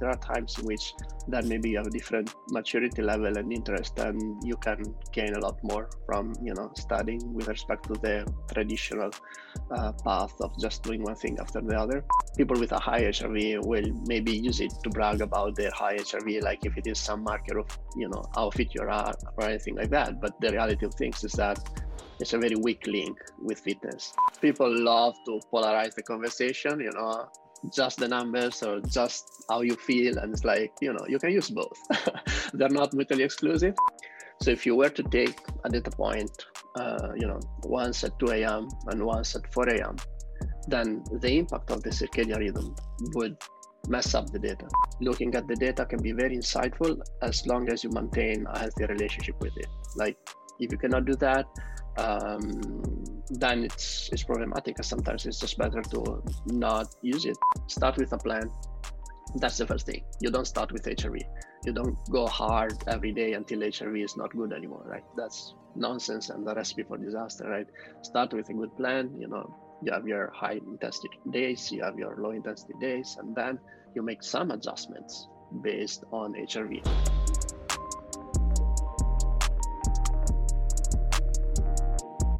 there are times in which that maybe you have a different maturity level and interest and you can gain a lot more from you know studying with respect to the traditional uh, path of just doing one thing after the other people with a high hrv will maybe use it to brag about their high hrv like if it is some marker of you know how fit you are or anything like that but the reality of things is that it's a very weak link with fitness. People love to polarize the conversation, you know, just the numbers or just how you feel. And it's like, you know, you can use both. They're not mutually exclusive. So if you were to take a data point, uh, you know, once at 2 a.m. and once at 4 a.m., then the impact of the circadian rhythm would mess up the data. Looking at the data can be very insightful as long as you maintain a healthy relationship with it. Like if you cannot do that, um, then it's it's problematic. Because sometimes it's just better to not use it. Start with a plan. That's the first thing. You don't start with HRV. You don't go hard every day until HRV is not good anymore, right? That's nonsense and the recipe for disaster, right? Start with a good plan. You know, you have your high intensity days, you have your low intensity days, and then you make some adjustments based on HRV.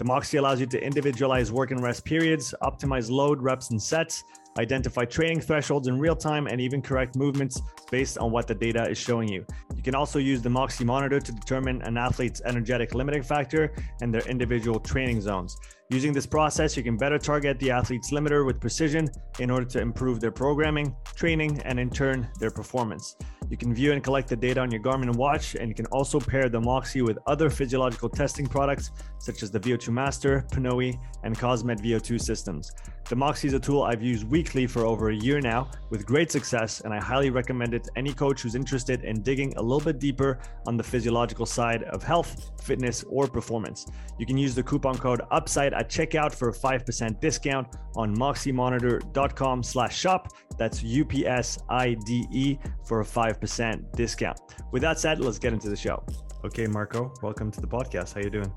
The Moxy allows you to individualize work and rest periods, optimize load, reps, and sets, identify training thresholds in real time, and even correct movements based on what the data is showing you. You can also use the Moxy monitor to determine an athlete's energetic limiting factor and their individual training zones. Using this process, you can better target the athlete's limiter with precision in order to improve their programming, training, and in turn, their performance. You can view and collect the data on your Garmin watch, and you can also pair the Moxy with other physiological testing products such as the VO2 Master, Pnoe, and Cosmed VO2 systems. The Moxy is a tool I've used weekly for over a year now with great success, and I highly recommend it to any coach who's interested in digging a little bit deeper on the physiological side of health, fitness, or performance. You can use the coupon code UPSIDE at checkout for a 5% discount on moxymonitor.com slash shop. That's U-P-S-I-D-E for a 5% discount. With that said, let's get into the show. Okay, Marco, welcome to the podcast. How you doing?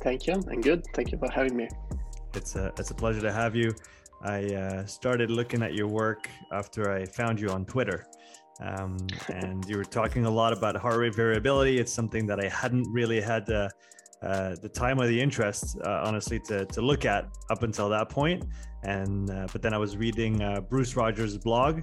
Thank you. I'm good. Thank you for having me. It's a it's a pleasure to have you. I uh, started looking at your work after I found you on Twitter, um, and you were talking a lot about heart rate variability. It's something that I hadn't really had uh, uh, the time or the interest, uh, honestly, to to look at up until that point. And uh, but then I was reading uh, Bruce Rogers' blog,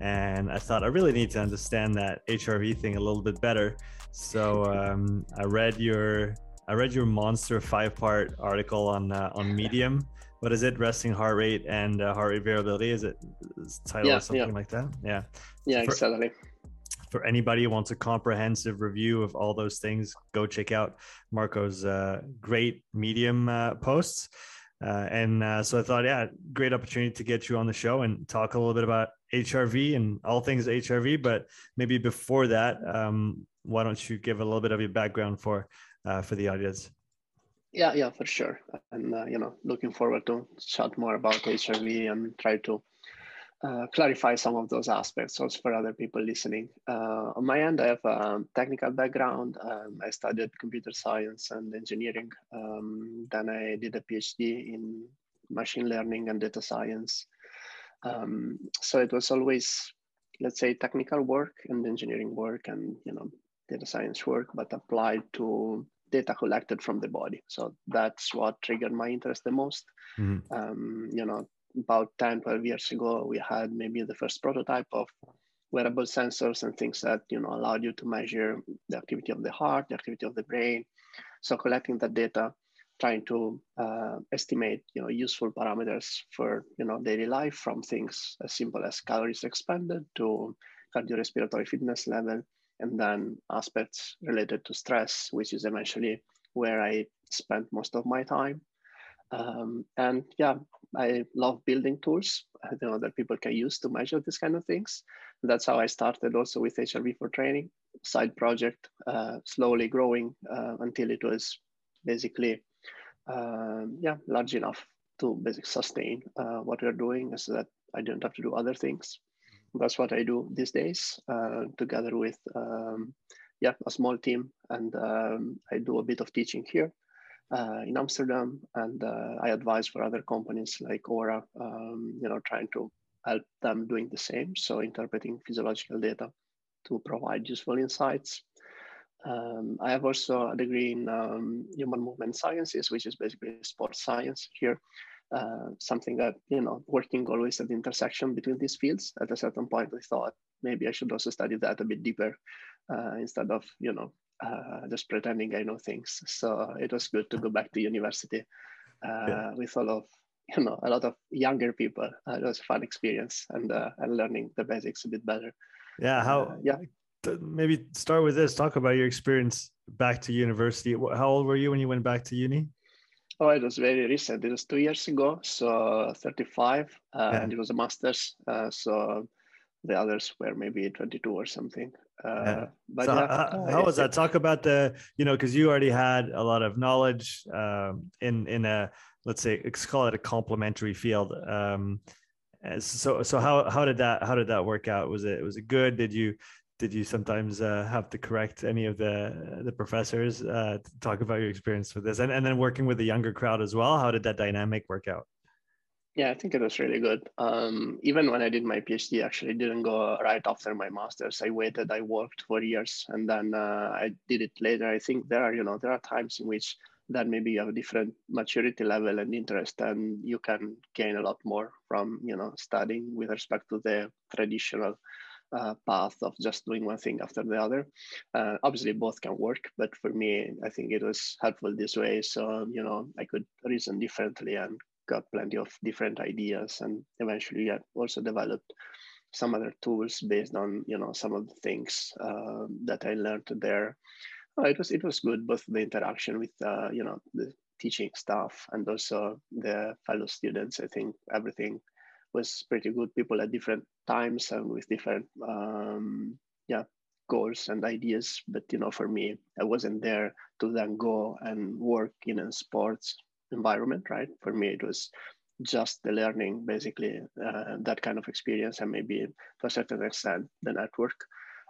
and I thought I really need to understand that HRV thing a little bit better. So um, I read your I read your monster five part article on uh, on Medium. What is it? Resting heart rate and uh, heart rate variability. Is it title yeah, or something yeah. like that? Yeah. Yeah, for, exactly. For anybody who wants a comprehensive review of all those things, go check out Marco's uh, great Medium uh, posts. Uh, and uh, so I thought, yeah, great opportunity to get you on the show and talk a little bit about HRV and all things HRV. But maybe before that, um, why don't you give a little bit of your background for uh, for the audience. Yeah, yeah, for sure. And uh, you know, looking forward to chat more about HRV and try to uh, clarify some of those aspects also for other people listening. Uh, on my end, I have a technical background. Um, I studied computer science and engineering. Um, then I did a PhD in machine learning and data science. Um, so it was always, let's say, technical work and engineering work and you know data science work, but applied to data collected from the body. So that's what triggered my interest the most. Mm-hmm. Um, you know, about 10, 12 years ago, we had maybe the first prototype of wearable sensors and things that, you know, allowed you to measure the activity of the heart, the activity of the brain. So collecting that data, trying to uh, estimate, you know, useful parameters for, you know, daily life from things as simple as calories expended to cardiorespiratory fitness level and then aspects related to stress, which is eventually where I spent most of my time. Um, and yeah, I love building tools you know, that people can use to measure these kind of things. that's how I started also with HRV4Training side project, uh, slowly growing uh, until it was basically um, yeah large enough to basically sustain uh, what we're doing, so that I didn't have to do other things. That's what I do these days, uh, together with um, yeah a small team, and um, I do a bit of teaching here. Uh, in Amsterdam, and uh, I advise for other companies like Oura, um, you know, trying to help them doing the same. So interpreting physiological data to provide useful insights. Um, I have also a degree in um, human movement sciences, which is basically sports science here. Uh, something that, you know, working always at the intersection between these fields. At a certain point, I thought maybe I should also study that a bit deeper uh, instead of, you know, uh, just pretending I know things. So it was good to go back to university uh, yeah. with all of you know a lot of younger people. Uh, it was a fun experience and uh, and learning the basics a bit better. Yeah, how? Yeah, maybe start with this. Talk about your experience back to university. How old were you when you went back to uni? Oh, it was very recent. It was two years ago, so 35, uh, yeah. and it was a master's. Uh, so the others were maybe 22 or something. Uh, yeah. But so yeah, how, how was that? Talk about the, you know, because you already had a lot of knowledge um, in in a let's say let's call it a complementary field. Um, so so how how did that how did that work out? Was it was it good? Did you did you sometimes uh, have to correct any of the the professors uh, to talk about your experience with this and, and then working with the younger crowd as well how did that dynamic work out yeah i think it was really good. Um, even when i did my phd actually didn't go right after my masters. I waited i worked for years and then uh, i did it later. I think there are you know there are times in which that maybe you have a different maturity level and interest and you can gain a lot more from you know studying with respect to the traditional uh, path of just doing one thing after the other. Uh, obviously both can work but for me i think it was helpful this way. So you know i could reason differently and got plenty of different ideas and eventually I also developed some other tools based on you know some of the things uh, that I learned there Oh, it was it was good both the interaction with uh, you know the teaching staff and also the fellow students. I think everything was pretty good. People at different times and with different um, yeah goals and ideas. But you know, for me, I wasn't there to then go and work in sports environment. Right? For me, it was just the learning, basically uh, that kind of experience, and maybe to a certain extent the network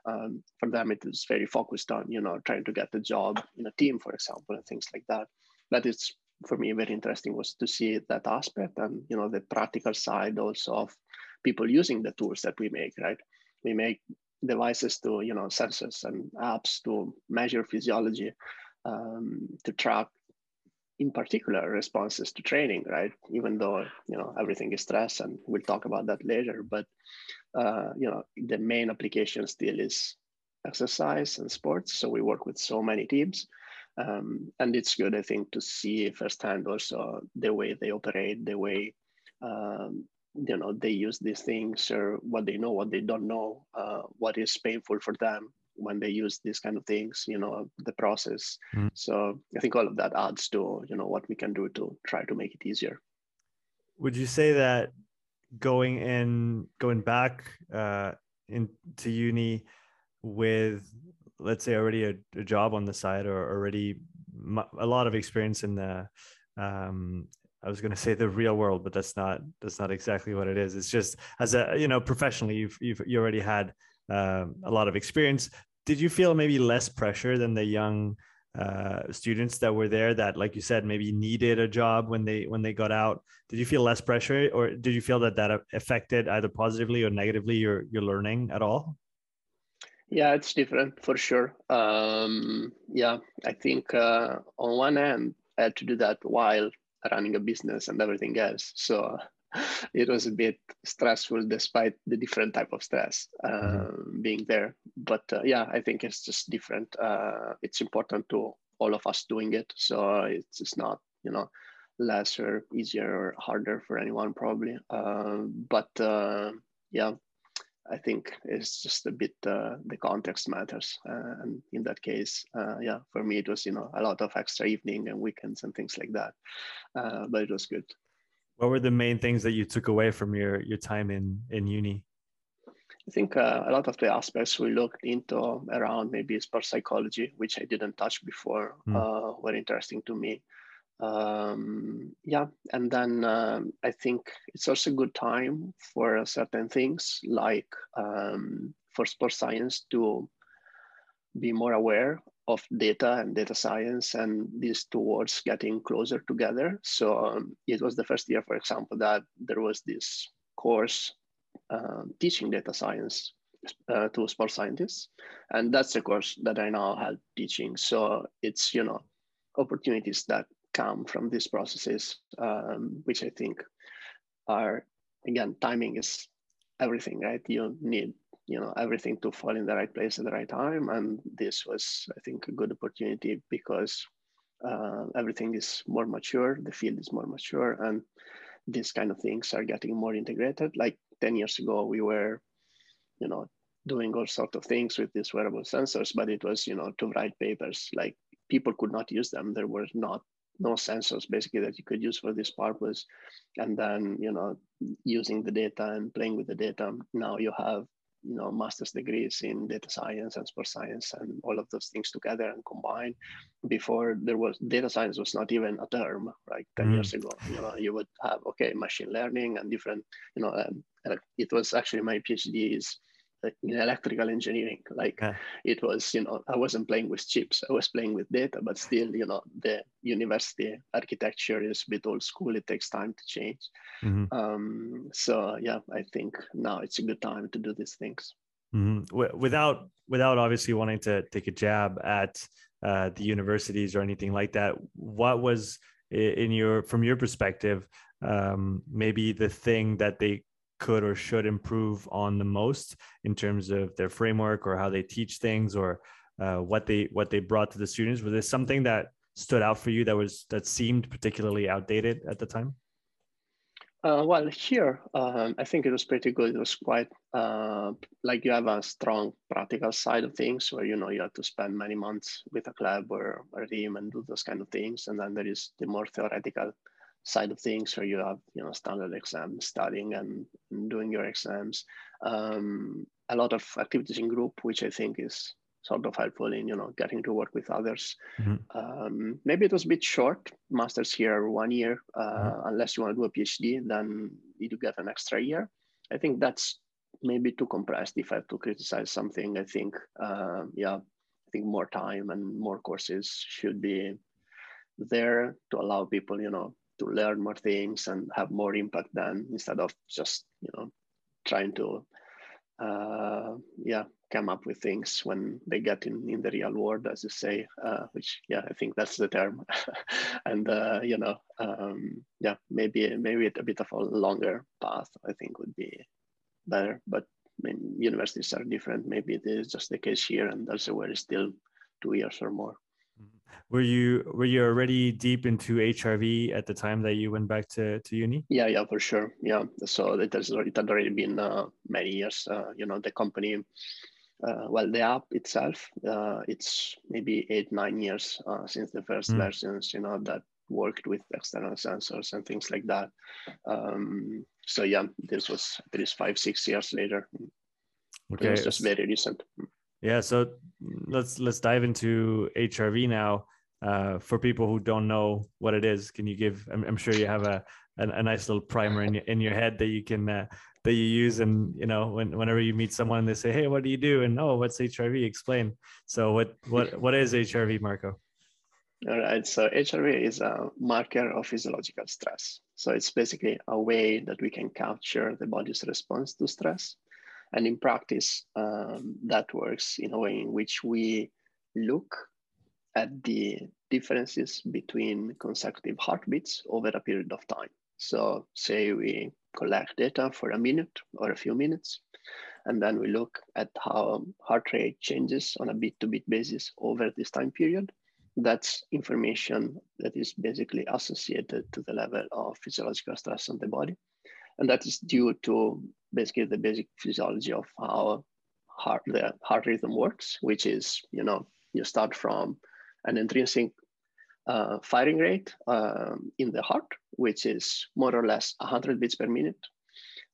um, for them it is very focused on you know trying to get the job in a team for example and things like that that is for me very interesting was to see that aspect and you know the practical side also of people using the tools that we make right we make devices to you know sensors and apps to measure physiology um, to track in particular responses to training right? Even though you know everything is stress and we'll talk about that later but uh, you know the main application still is exercise and sports. So we work with so many teams um, and it's good i think to see firsthand also the way they operate the way um, you know they use these things or what they know what they don't know uh, what is painful for them when they use these kind of things you know the process mm. so i think all of that adds to you know what we can do to try to make it easier would you say that going in going back uh into uni with let's say already a, a job on the side or already a lot of experience in the um I was going to say the real world, but that's not that's not exactly what it is. It's just as a you know professionally, you've you've you already had um, a lot of experience. Did you feel maybe less pressure than the young uh, students that were there that, like you said, maybe needed a job when they when they got out? Did you feel less pressure, or did you feel that that affected either positively or negatively your your learning at all? Yeah, it's different for sure. Um, yeah, I think uh, on one hand, I had to do that while running a business and everything else. So it was a bit stressful despite the different type of stress uh, mm-hmm. being there. But uh, yeah i think it's just different. Uh, it's important to all of us doing it. So it's, it's not you know less or easier or harder for anyone probably. Um, but uh, yeah i think it's just a bit uh, the context matters. Uh, and in that case yeah for me it was you know a lot of extra evening and weekends and things like that. But it was good what were the main things that you took away from your your time in in uni I think uh, a lot of the aspects we looked into around maybe sports psychology, which I didn't touch before, mm. uh, were interesting to me. Um, yeah, and then um, I think it's also a good time for certain things like um, for sports science to be more aware of data and data science and these two words getting closer together. So um, it was the first year, for example, that there was this course uh, teaching data science uh, to sports scientists. And that's the course that I now have teaching. So it's, you know, opportunities that come from these processes, um, which I think are, again, timing is everything, right? You need you know everything to fall in the right place at the right time. And this was i think a good opportunity because uh, everything is more mature the field is more mature and these kind of things are getting more integrated. Like 10 years ago we were you know doing all sorts of things with these wearable sensors but it was you know to write papers. Like people could not use them. There were not no sensors basically that you could use for this purpose. And then you know using the data and playing with the data now you have you know master's degrees in data science and sports science and all of those things together and combined before there was data science was not even a term right 10 mm. years ago you know you would have okay machine learning and different you know um, it was actually my phd is in electrical engineering like yeah. it was you know i wasn't playing with chips i was playing with data but still you know the university architecture is a bit old school it takes time to change mm-hmm. um, so yeah i think now it's a good time to do these things mm-hmm. without without obviously wanting to take a jab at uh, the universities or anything like that what was in your from your perspective um, maybe the thing that they could or should improve on the most in terms of their framework or how they teach things or uh, what they what they brought to the students. Was there something that stood out for you that was that seemed particularly outdated at the time? Uh, well here um, i think it was pretty good. It was quite uh, like you have a strong practical side of things where you know you have to spend many months with a club or, or a team and do those kind of things. And then there is the more theoretical side of things. Where you have you know standard exams studying and, and doing your exams. Um, a lot of activities in group which i think is sort of helpful in you know getting to work with others. Mm-hmm. um, maybe it was a bit short masters here are one year uh, mm-hmm. unless you want to do a phd then you do get an extra year. I think that's maybe too compressed if i have to criticize something. I think uh, yeah i think more time and more courses should be there to allow people you know to learn more things and have more impact than instead of just you know trying to uh, yeah come up with things when they get in in the real world as you say uh, which yeah i think that's the term. And uh, you know um, yeah maybe maybe a bit of a longer path i think would be better. But I mean, universities are different. Maybe it is just the case here and elsewhere is still two years or more were you were you already deep into HRV at the time that you went back to, to uni? Yeah, yeah, for sure. Yeah, so it has it had already been uh, many years. Uh, you know, the company, uh, well, the app itself, uh, it's maybe eight nine years uh, since the first mm. versions. You know that worked with external sensors and things like that. Um, so yeah, this was this five six years later. Okay, it was just very recent. Yeah, so let's let's dive into HRV now. Uh, for people who don't know what it is, can you give? I'm, I'm sure you have a, a, a nice little primer in your, in your head that you can uh, that you use, and you know when, whenever you meet someone, they say, "Hey, what do you do?" and "Oh, what's HRV?" Explain. So what what what is HRV, Marco? All right. So HRV is a marker of physiological stress. So it's basically a way that we can capture the body's response to stress. And in practice, um, that works in a way in which we look at the differences between consecutive heartbeats over a period of time. So say we collect data for a minute or a few minutes, and then we look at how heart rate changes on a bit to bit basis over this time period. That's information that is basically associated to the level of physiological stress on the body. And that is due to basically the basic physiology of how heart, the heart rhythm works, which is, you know, you start from an intrinsic uh, firing rate um, in the heart, which is more or less 100 beats per minute.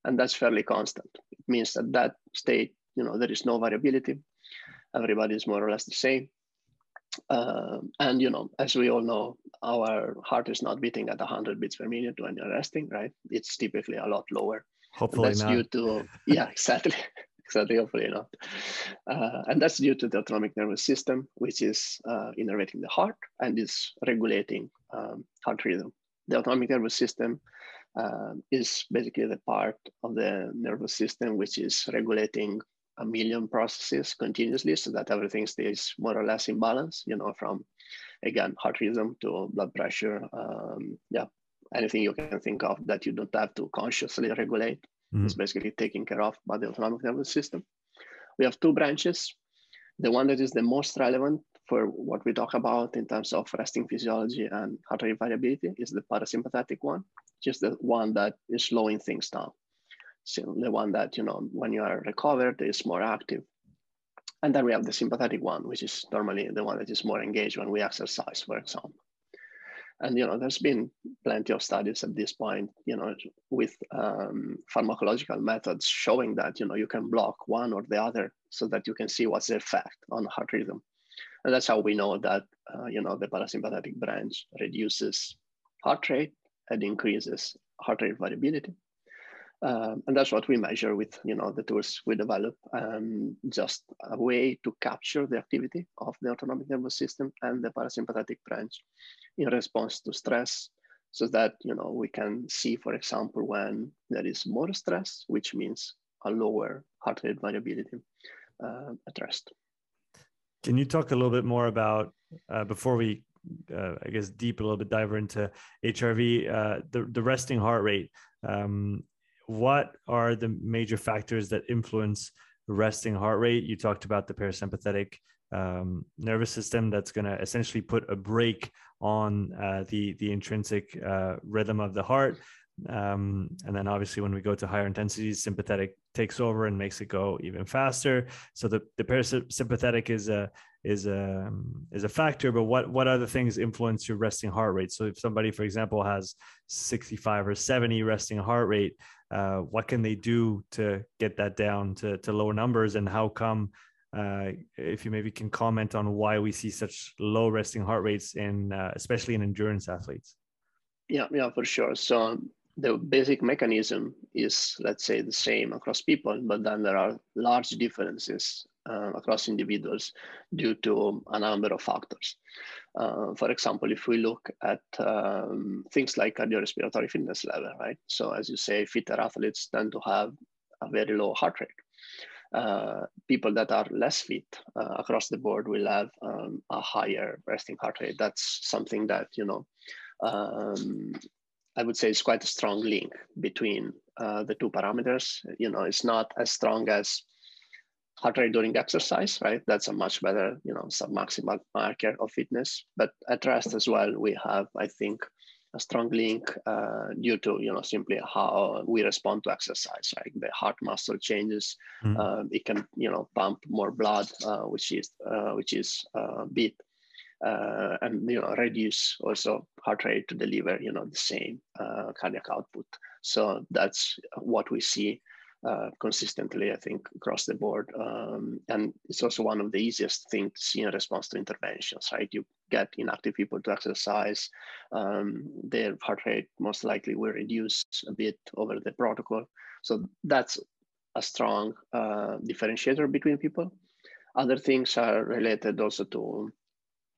and that's fairly constant. It means that that state, you know, there is no variability. Everybody is more or less the same. Um, and you know, as we all know, our heart is not beating at 100 beats per minute when you're resting, right? It's typically a lot lower. Hopefully that's not. due to yeah, exactly, exactly. Hopefully not. Uh, and that's due to the autonomic nervous system, which is uh, innervating the heart and is regulating um, heart rhythm. The autonomic nervous system uh, is basically the part of the nervous system which is regulating a million processes continuously so that everything stays more or less in balance, you know, from again, heart rhythm to blood pressure. Um, yeah, anything you can think of that you don't have to consciously regulate mm-hmm. is basically taken care of by the autonomic nervous system. We have two branches. The one that is the most relevant for what we talk about in terms of resting physiology and heart rate variability is the parasympathetic one, just the one that is slowing things down. So the one that, you know, when you are recovered is more active. And then we have the sympathetic one, which is normally the one that is more engaged when we exercise, for example. And you know, there's been plenty of studies at this point, you know, with um, pharmacological methods showing that you know you can block one or the other so that you can see what's the effect on heart rhythm. And that's how we know that uh, you know the parasympathetic branch reduces heart rate and increases heart rate variability. Um, and that's what we measure with you know the tools we develop um, just a way to capture the activity of the autonomic nervous system and the parasympathetic branch in response to stress so that you know we can see for example when there is more stress which means a lower heart rate variability uh, at rest can you talk a little bit more about uh, before we uh, I guess deep a little bit dive into HRV, uh, the the resting heart rate. Um, what are the major factors that influence resting heart rate? You talked about the parasympathetic um, nervous system that's going to essentially put a brake on uh, the the intrinsic uh, rhythm of the heart. Um, and then obviously when we go to higher intensities, sympathetic takes over and makes it go even faster. So the, the parasympathetic is a is a is a factor, but what what other things influence your resting heart rate? So if somebody, for example, has 65 or 70 resting heart rate, uh, what can they do to get that down to, to lower numbers and how come uh, if you maybe can comment on why we see such low resting heart rates in uh, especially in endurance athletes yeah yeah for sure so the basic mechanism is let's say the same across people but then there are large differences uh, across individuals due to a number of factors uh, for example, if we look at um, things like cardiorespiratory fitness level, right? So as you say, fitter athletes tend to have a very low heart rate. Uh, people that are less fit uh, across the board will have um, a higher resting heart rate. That's something that, you know, um, I would say it's quite a strong link between uh, the two parameters. You know, it's not as strong as heart rate during exercise, right? That's a much better, you know, submaximal marker of fitness. But at rest as well, we have, I think, a strong link uh, due to, you know, simply how we respond to exercise. Right? The heart muscle changes. Mm-hmm. Uh, it can, you know, pump more blood, uh, which is uh, which is uh, beat. Uh, and you know reduce also heart rate to deliver you know the same cardiac output so that's what we see uh, consistently, I think, across the board. Um, and it's also one of the easiest things in response to interventions, right? You get inactive people to exercise, um, their heart rate most likely will reduce a bit over the protocol. So that's a strong uh, differentiator between people. Other things are related also to,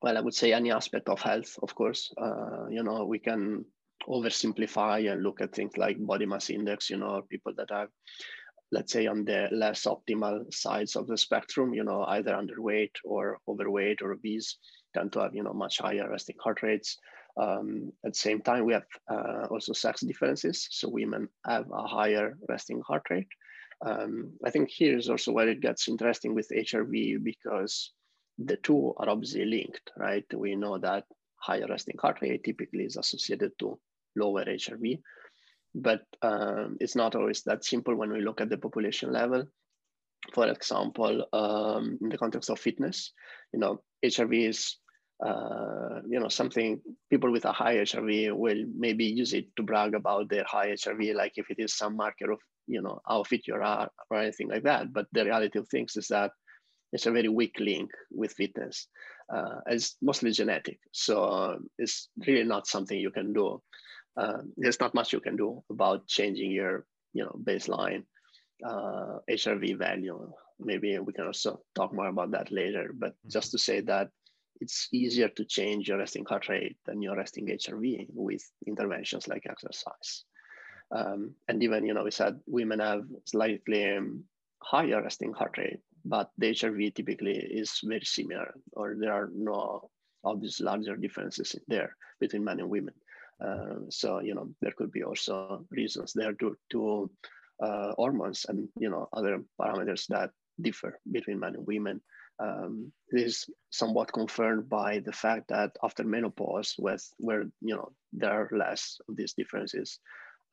well, I would say any aspect of health, of course. Uh, you know, we can oversimplify and look at things like body mass index, you know, people that are, let's say, on the less optimal sides of the spectrum, you know, either underweight or overweight or obese, tend to have, you know, much higher resting heart rates. Um, at the same time, we have uh, also sex differences. So women have a higher resting heart rate. Um, I think here is also where it gets interesting with HRV because the two are obviously linked, right? We know that higher resting heart rate typically is associated to lower HRV. But um, it's not always that simple when we look at the population level. For example, um, in the context of fitness, you know, HRV is uh, you know something people with a high HRV will maybe use it to brag about their high HRV, like if it is some marker of you know how fit you are or anything like that. But the reality of things is that it's a very weak link with fitness. Uh, it's mostly genetic, so uh, it's really not something you can do. Uh, there's not much you can do about changing your you know baseline uh, HRV value. Maybe we can also talk more about that later. But mm-hmm. just to say that it's easier to change your resting heart rate than your resting HRV with interventions like exercise. Um, and even, you know, we said women have slightly um, higher resting heart rate, but the HRV typically is very similar, or there are no obvious larger differences there between men and women. Uh, so, you know, there could be also reasons there to, to uh, hormones and, you know, other parameters that differ between men and women. Um, this is somewhat confirmed by the fact that after menopause, with where you know there are less of these differences,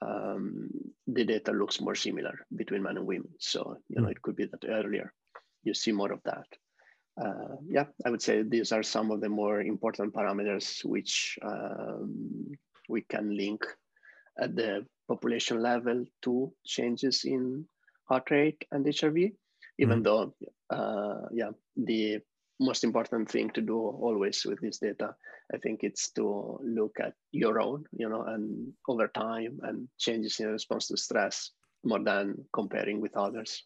um, the data looks more similar between men and women. So you know hmm. it could be that earlier you see more of that. Uh, yeah, I would say these are some of the more important parameters which um, we can link at the population level to changes in heart rate and HRV even mm-hmm. though uh, yeah the most important thing to do always with this data i think it's to look at your own you know and over time and changes in response to stress more than comparing with others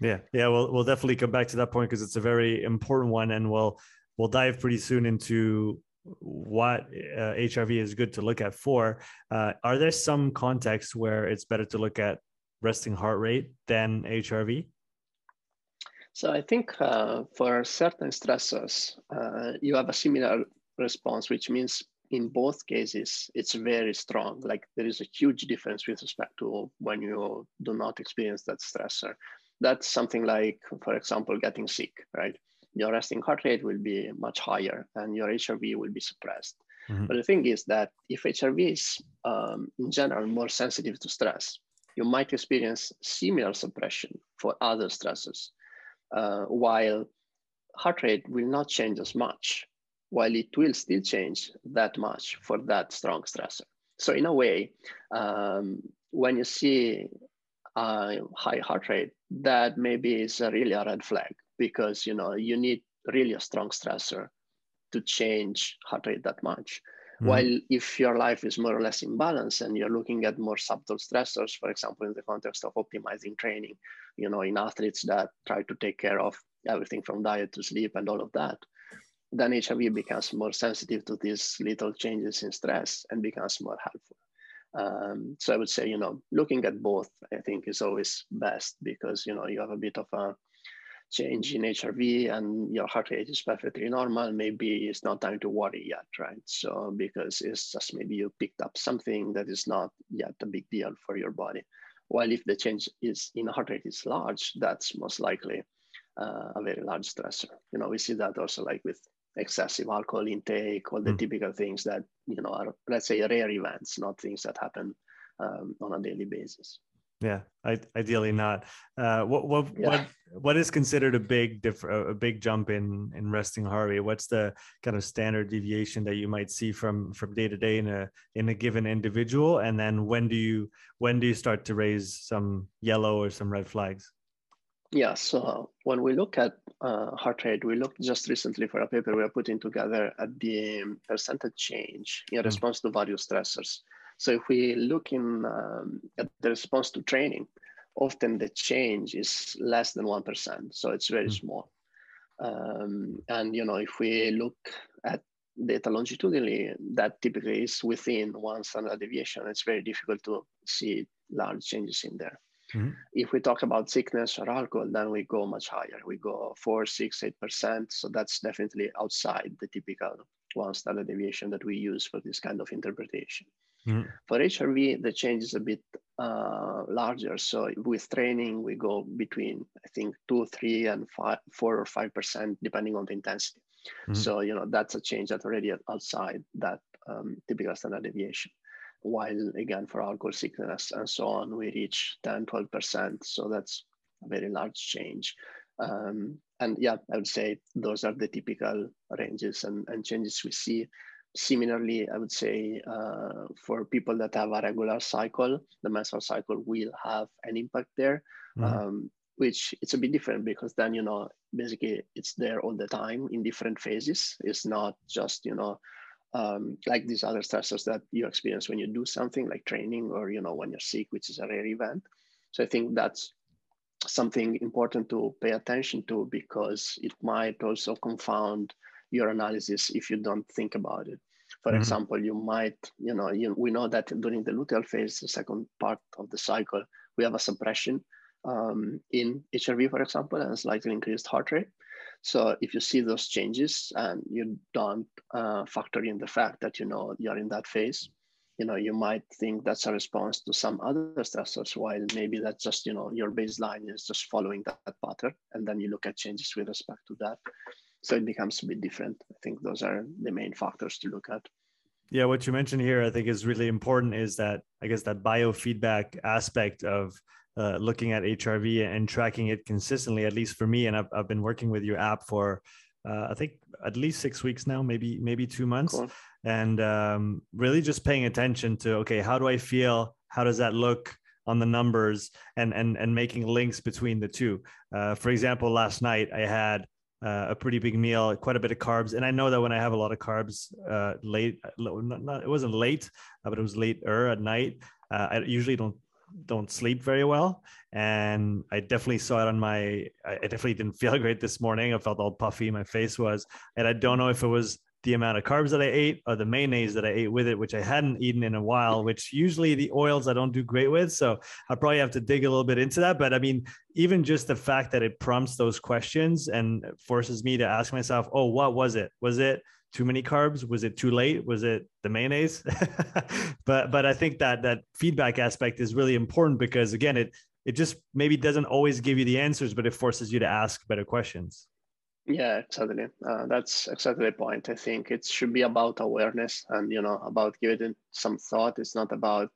yeah yeah we'll, we'll definitely come back to that point because it's a very important one and we'll we'll dive pretty soon into what uh, hrv is good to look at for uh, are there some contexts where it's better to look at resting heart rate than hrv so I think uh, for certain stressors, uh, you have a similar response, which means in both cases, it's very strong. Like there is a huge difference with respect to when you do not experience that stressor. That's something like, for example, getting sick, right? Your resting heart rate will be much higher and your HRV will be suppressed. Mm-hmm. But the thing is that if HRV is um, in general more sensitive to stress, you might experience similar suppression for other stresses uh, while heart rate will not change as much, while it will still change that much for that strong stressor. So in a way, um, when you see a high heart rate, that maybe is a really a red flag because you know you need really a strong stressor to change heart rate that much. Mm-hmm. While if your life is more or less in balance and you're looking at more subtle stressors, for example, in the context of optimizing training, you know, in athletes that try to take care of everything from diet to sleep and all of that, then HRV becomes more sensitive to these little changes in stress and becomes more helpful. Um, so I would say, you know, looking at both, I think is always best because, you know, you have a bit of a change in HRV and your heart rate is perfectly normal, maybe it's not time to worry yet, right? So because it's just maybe you picked up something that is not yet a big deal for your body. While if the change is in heart rate is large, that's most likely uh, a very large stressor. You know, we see that also like with excessive alcohol intake, all the mm. typical things that, you know, are, let's say rare events, not things that happen um, on a daily basis. Yeah, I, ideally not. Uh, what what yeah. what what is considered a big diff- a big jump in in resting heart rate? What's the kind of standard deviation that you might see from from day to day in a in a given individual? And then when do you when do you start to raise some yellow or some red flags? Yeah, so when we look at uh, heart rate, we looked just recently for a paper we are putting together at the percentage change in mm. response to various stressors. So if we look in um, at the response to training, often the change is less than 1%. So it's very mm. small. Um, and, you know, if we look at data longitudinally, that typically is within one standard deviation. It's very difficult to see large changes in there. Mm-hmm. If we talk about sickness or alcohol, then we go much higher. We go four, six, eight percent. So that's definitely outside the typical one standard deviation that we use for this kind of interpretation. Mm. For HRV, the change is a bit uh, larger. So with training, we go between I think two, three, and five, four or five percent, depending on the intensity. Mm. So you know that's a change that's already outside that um, typical standard deviation. While again for alcohol sickness and so on, we reach 10, 12 percent. So that's a very large change. Um, and yeah, I would say those are the typical ranges and, and changes we see similarly, I would say uh, for people that have a regular cycle, the menstrual cycle will have an impact there. Mm-hmm. Um, which it's a bit different because then you know basically it's there all the time in different phases it's not just you know um, like these other stressors that you experience when you do something like training or you know when you're sick which is a rare event so i think that's something important to pay attention to because it might also confound your analysis if you don't think about it for mm-hmm. example you might you know you, we know that during the luteal phase the second part of the cycle we have a suppression um, in HRV, for example, and slightly increased heart rate. So if you see those changes and you don't uh, factor in the fact that you know you're in that phase, you know you might think that's a response to some other stressors, while maybe that's just you know your baseline is just following that, that pattern, and then you look at changes with respect to that. So it becomes a bit different. I think those are the main factors to look at. Yeah, what you mentioned here, I think, is really important. Is that I guess that biofeedback aspect of uh, looking at HRV and tracking it consistently, at least for me. And I've, I've been working with your app for, uh, I think, at least six weeks now, maybe maybe two months, cool. and um, really just paying attention to okay, how do I feel? How does that look? on the numbers and and and making links between the two. Uh, for example, last night I had uh, a pretty big meal, quite a bit of carbs, and I know that when I have a lot of carbs uh, late, not, not, it wasn't late, uh, but it was later at night. Uh, I usually don't don't sleep very well. And i definitely saw it on my i definitely didn't feel great this morning. I felt all puffy. My face was and i don't know if it was the amount of carbs that i ate or the mayonnaise that i ate with it which i hadn't eaten in a while which usually the oils i don't do great with. So i probably have to dig a little bit into that. But i mean even just the fact that it prompts those questions and forces me to ask myself oh what was it? Was it too many carbs? Was it too late? Was it the mayonnaise? but but I think that that feedback aspect is really important because again, it it just maybe doesn't always give you the answers, but it forces you to ask better questions. Yeah, exactly. Uh, that's exactly the point. I think it should be about awareness and you know about giving some thought. It's not about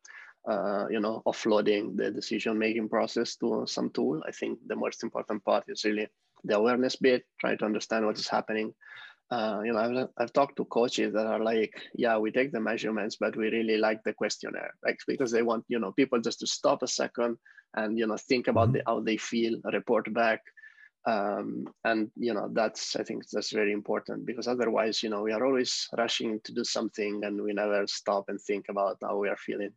uh, you know offloading the decision making process to some tool. I think the most important part is really the awareness bit, trying to understand what is happening, uh, you know, I've, I've talked to coaches that are like, yeah, we take the measurements, but we really like the questionnaire, like because they want, you know, people just to stop a second and, you know, think about mm-hmm. the, how they feel, report back. Um, and, you know, that's, I think that's very important because otherwise, you know, we are always rushing to do something and we never stop and think about how we are feeling.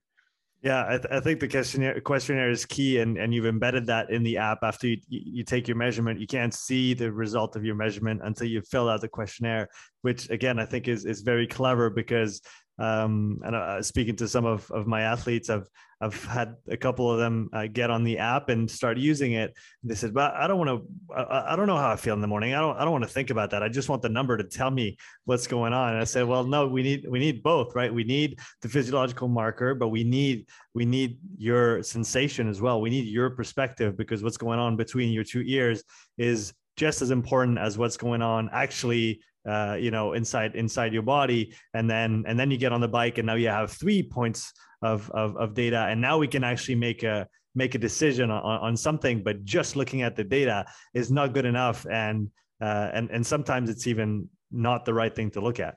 Yeah, I, th- I, think the questionnaire questionnaire is key, and, and you've embedded that in the app. After you, you take your measurement, you can't see the result of your measurement until you fill out the questionnaire, which again I think is is very clever because um, and uh, speaking to some of, of my athletes, I've I've had a couple of them uh, get on the app and start using it. They said, "But I don't want to. I, I, don't know how I feel in the morning. I don't. I don't want to think about that. I just want the number to tell me what's going on." And I said, "Well, no. We need we need both, right? We need the physiological marker, but we need we need your sensation as well. We need your perspective because what's going on between your two ears is just as important as what's going on actually uh, you know inside inside your body. And then and then you get on the bike and now you have three points of of, of data. And now we can actually make a make a decision on, on something but just looking at the data is not good enough. And uh, and and sometimes it's even not the right thing to look at.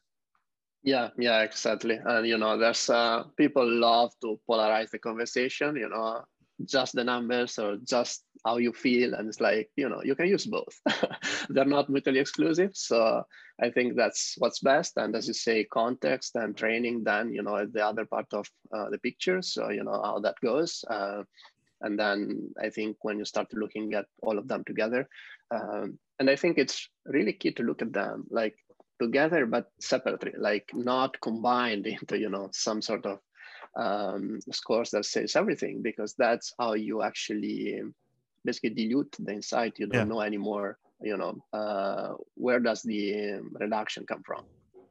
Yeah yeah exactly. And you know there's uh, people love to polarize the conversation you know just the numbers or just how you feel and it's like you know you can use both. They're not mutually exclusive so i think that's what's best. And as you say context and training then you know the other part of uh, the picture so you know how that goes. Uh, and then i think when you start looking at all of them together um, and i think it's really key to look at them like together but separately like not combined into you know some sort of um, scores that says everything because that's how you actually basically dilute the insight. You don't yeah. know anymore. You know uh, where does the reduction come from?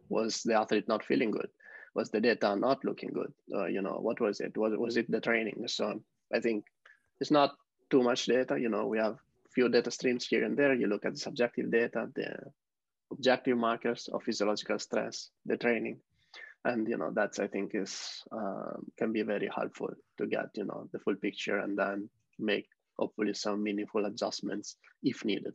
Was the athlete not feeling good? Was the data not looking good? Uh, you know what was it? Was was it the training? So I think it's not too much data. You know we have few data streams here and there. You look at the subjective data, the objective markers of physiological stress, the training, and you know that's i think is uh, can be very helpful to get you know the full picture and then make hopefully some meaningful adjustments if needed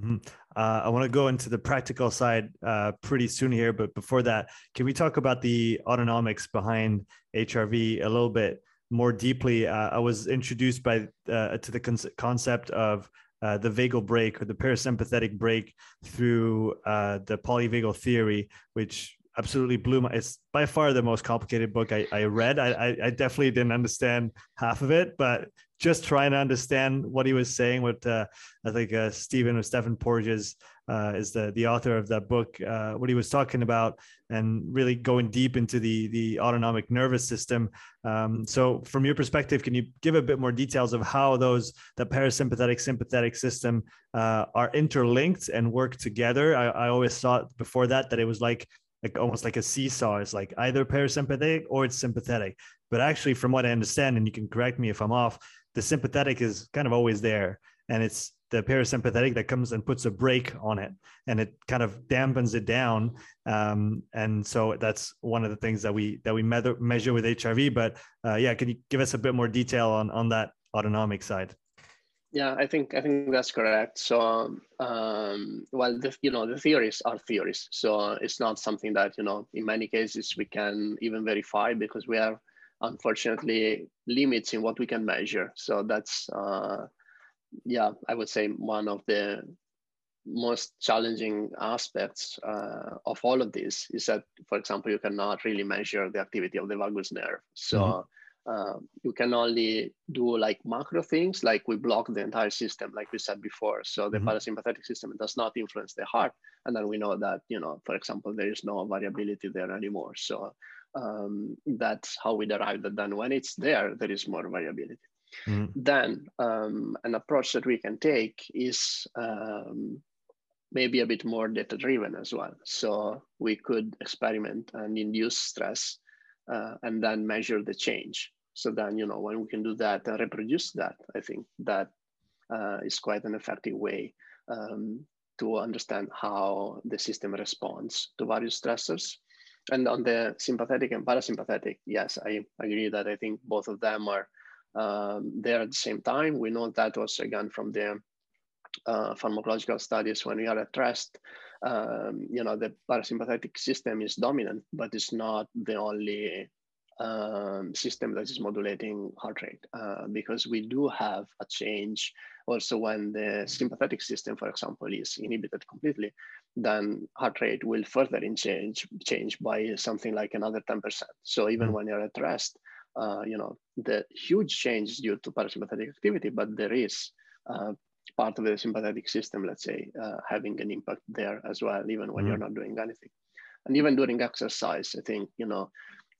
Mm-hmm. Uh, I want to go into the practical side uh, pretty soon here, but before that, can we talk about the autonomics behind HRV a little bit more deeply? Uh, I was introduced by uh, to the con- concept of uh, the vagal brake or the parasympathetic brake through uh, the polyvagal theory, which absolutely blew my. It's by far the most complicated book I, I read. I, I definitely didn't understand half of it, but just trying to understand what he was saying. What uh, I think uh, Stephen or Stephen Porges uh, is the the author of that book. Uh, what he was talking about, and really going deep into the the autonomic nervous system. Um, so, from your perspective, can you give a bit more details of how those the parasympathetic sympathetic system uh, are interlinked and work together? I, I always thought before that that it was like like almost like a seesaw. It's like either parasympathetic or it's sympathetic. But actually, from what I understand, and you can correct me if I'm off, the sympathetic is kind of always there and it's the parasympathetic that comes and puts a brake on it and it kind of dampens it down um, and so that's one of the things that we that we measure, measure with hrv but uh, yeah can you give us a bit more detail on on that autonomic side yeah i think i think that's correct so um, well the, you know the theories are theories so it's not something that you know in many cases we can even verify because we are unfortunately limits in what we can measure. So that's, uh, yeah, I would say one of the most challenging aspects uh, of all of this is that, for example, you cannot really measure the activity of the vagus nerve. So mm-hmm. Uh, you can only do like macro things, like we block the entire system, like we said before. So the mm-hmm. parasympathetic system does not influence the heart, and then we know that you know, for example, there is no variability there anymore. So um, that's how we derive that then when it's there, there is more variability. Mm. Then um, an approach that we can take is um, maybe a bit more data driven as well. So we could experiment and induce stress uh, and then measure the change. So then, you know, when we can do that and reproduce that, I think that uh, is quite an effective way um, to understand how the system responds to various stressors. And on the sympathetic and parasympathetic, yes, I agree that I think both of them are um, there at the same time. We know that also again from the uh, pharmacological studies when we are at rest, um, you know, the parasympathetic system is dominant, but it's not the only um, system that is modulating heart rate uh, because we do have a change also when the sympathetic system, for example, is inhibited completely then heart rate will further in change change by something like another 10%. So even mm-hmm. when you're at rest, uh, you know, the huge change is due to parasympathetic activity, but there is uh, part of the sympathetic system, let's say, uh, having an impact there as well, even when mm-hmm. you're not doing anything. And even during exercise, I think, you know,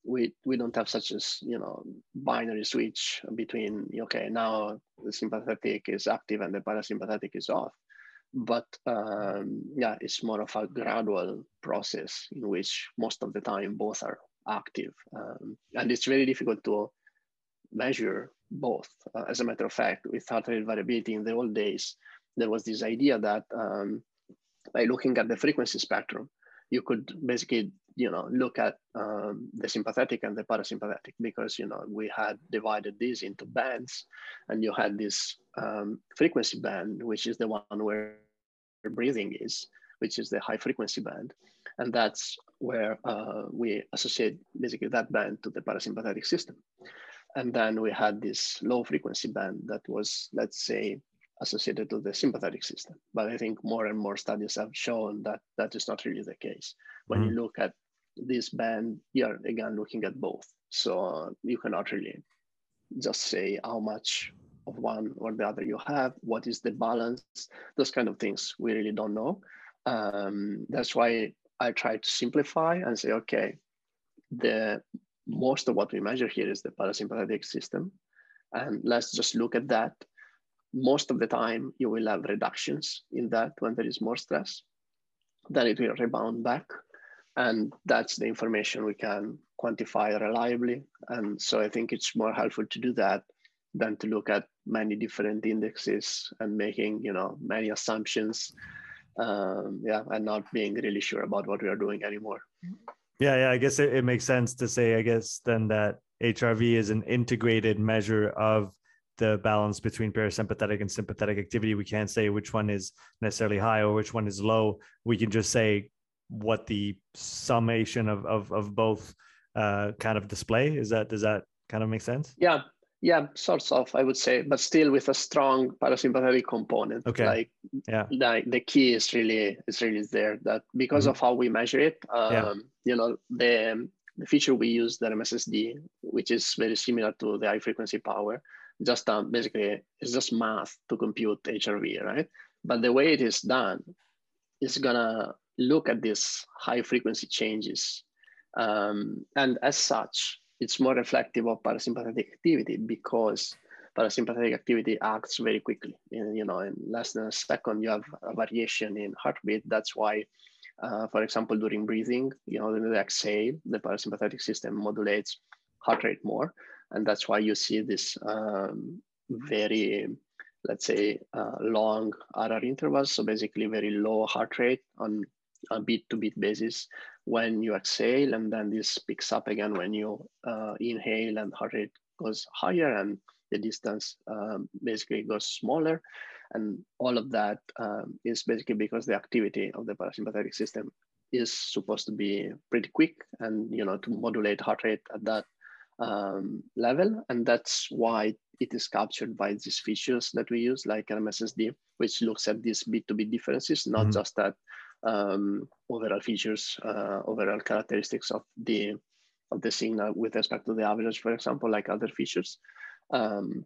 we, we don't have such as, you know, binary switch between, okay, now the sympathetic is active and the parasympathetic is off but um, yeah, it's more of a gradual process in which most of the time both are active, um, and it's very difficult to measure both. Uh, as a matter of fact, with heart rate variability in the old days, there was this idea that um, by looking at the frequency spectrum, you could basically you know look at um, the sympathetic and the parasympathetic because you know we had divided these into bands and you had this um, frequency band which is the one where breathing is which is the high frequency band. And that's where uh, we associate basically that band to the parasympathetic system. And then we had this low frequency band that was let's say associated to the sympathetic system. But I think more and more studies have shown that that is not really the case. When mm-hmm. you look at this band, you're again looking at both. So you cannot really just say how much of one or the other you have, what is the balance, those kind of things we really don't know. Um, that's why I try to simplify and say, okay, the most of what we measure here is the parasympathetic system. And let's just look at that most of the time you will have reductions in that when there is more stress then it will rebound back. And that's the information we can quantify reliably. And so i think it's more helpful to do that than to look at many different indexes and making you know many assumptions um, yeah and not being really sure about what we are doing anymore. Yeah yeah i guess it, it makes sense to say i guess then that hrv is an integrated measure of the balance between parasympathetic and sympathetic activity. We can't say which one is necessarily high or which one is low. We can just say what the summation of of, of both uh, kind of display. Is that does that kind of make sense? Yeah, yeah, sorts of, I would say, but still with a strong parasympathetic component. Okay. Like, yeah, the, the key is really is really there. That because mm-hmm. of how we measure it, um, yeah. you know, the the feature we use, the RMSSD, which is very similar to the high frequency power, just um, basically it's just math to compute HRV, right? But the way it is done is gonna look at these high frequency changes, um, and as such, it's more reflective of parasympathetic activity because parasympathetic activity acts very quickly. In, you know, in less than a second, you have a variation in heartbeat. That's why, uh, for example, during breathing, you know, you exhale, the parasympathetic system modulates heart rate more, and that's why you see this um, very, let's say, uh, long RR intervals. So basically, very low heart rate on a beat to beat basis when you exhale, and then this picks up again when you uh, inhale, and heart rate goes higher, and the distance um, basically goes smaller. And all of that um, is basically because the activity of the parasympathetic system is supposed to be pretty quick and you know to modulate heart rate at that um, level and that's why it is captured by these features that we use like RMSSD which looks at these bit to bit differences not mm-hmm. just at um, overall features, uh, overall characteristics of the of the signal with respect to the average, for example, like other features. Um,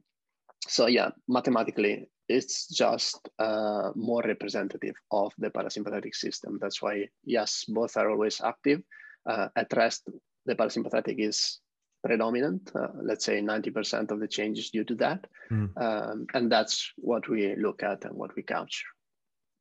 so yeah, mathematically, it's just uh, more representative of the parasympathetic system. That's why, yes, both are always active. Uh, at rest, the parasympathetic is predominant. Uh, let's say 90% of the changes due to that. Mm. Um, and that's what we look at and what we capture.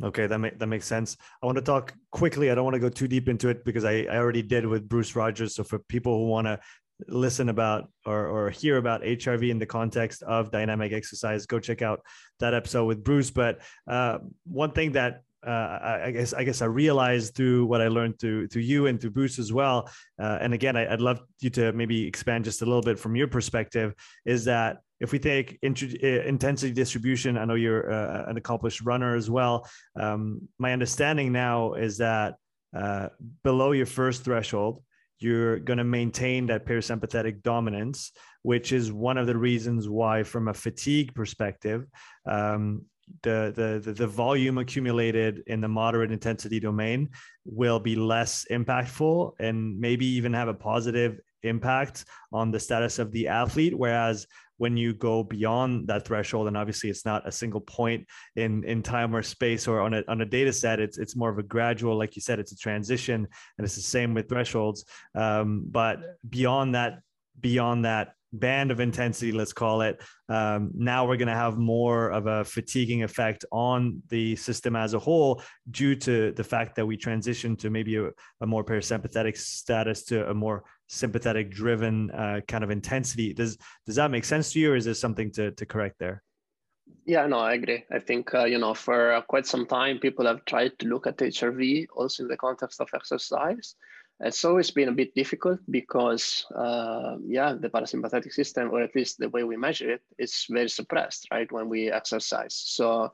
Okay, that make, that makes sense. I want to talk quickly. I don't want to go too deep into it because I, I already did with Bruce Rogers. So for people who want to listen about or, or hear about HRV in the context of dynamic exercise, go check out that episode with Bruce. But uh, one thing that uh, I guess I guess I realized through what I learned through through you and through Bruce as well. Uh, and again, I, would love you to maybe expand just a little bit from your perspective. Is that if we take uh, intensity distribution, I know you're uh, an accomplished runner as well. Um, my understanding now is that uh, below your first threshold, you're going to maintain that parasympathetic dominance, which is one of the reasons why, from a fatigue perspective, um, the, the, the volume accumulated in the moderate intensity domain will be less impactful and maybe even have a positive impact on the status of the athlete. Whereas when you go beyond that threshold and obviously it's not a single point in in time or space or on a on a data set it's it's more of a gradual like you said it's a transition and it's the same with thresholds. Um, but beyond that beyond that band of intensity, let's call it. Um, now we're going to have more of a fatiguing effect on the system as a whole due to the fact that we transition to maybe a, a more parasympathetic status to a more sympathetic driven uh, kind of intensity. Does does that make sense to you, or is there something to to correct there? Yeah, no, I agree. I think uh, you know for quite some time people have tried to look at HRV also in the context of exercise it's always been a bit difficult because, uh, yeah, the parasympathetic system, or at least the way we measure it, is very suppressed, right, when we exercise. So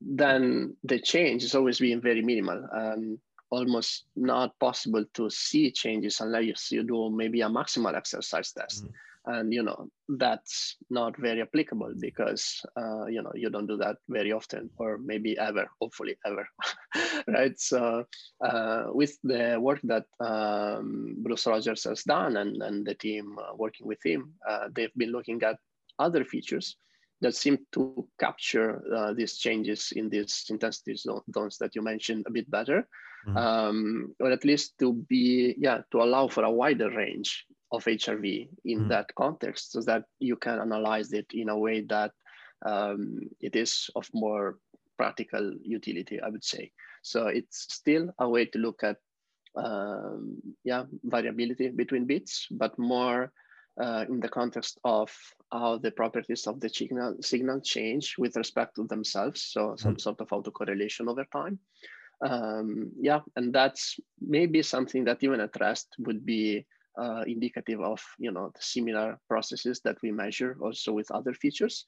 then the change is always being very minimal and almost not possible to see changes unless you do maybe a maximal exercise test. Mm and you know that's not very applicable because uh, you know you don't do that very often or maybe ever hopefully ever right so uh, with the work that um, bruce rogers has done and, and the team uh, working with him uh, they've been looking at other features that seem to capture uh, these changes in these intensity zones that you mentioned a bit better mm-hmm. um, or at least to be yeah to allow for a wider range of HRV in mm. that context so that you can analyze it in a way that um, it is of more practical utility, I would say. So it's still a way to look at um, yeah variability between bits, but more uh, in the context of how the properties of the signal signal change with respect to themselves. So some mm. sort of autocorrelation over time. Um, yeah, and that's maybe something that even at rest would be uh, indicative of you know the similar processes that we measure also with other features.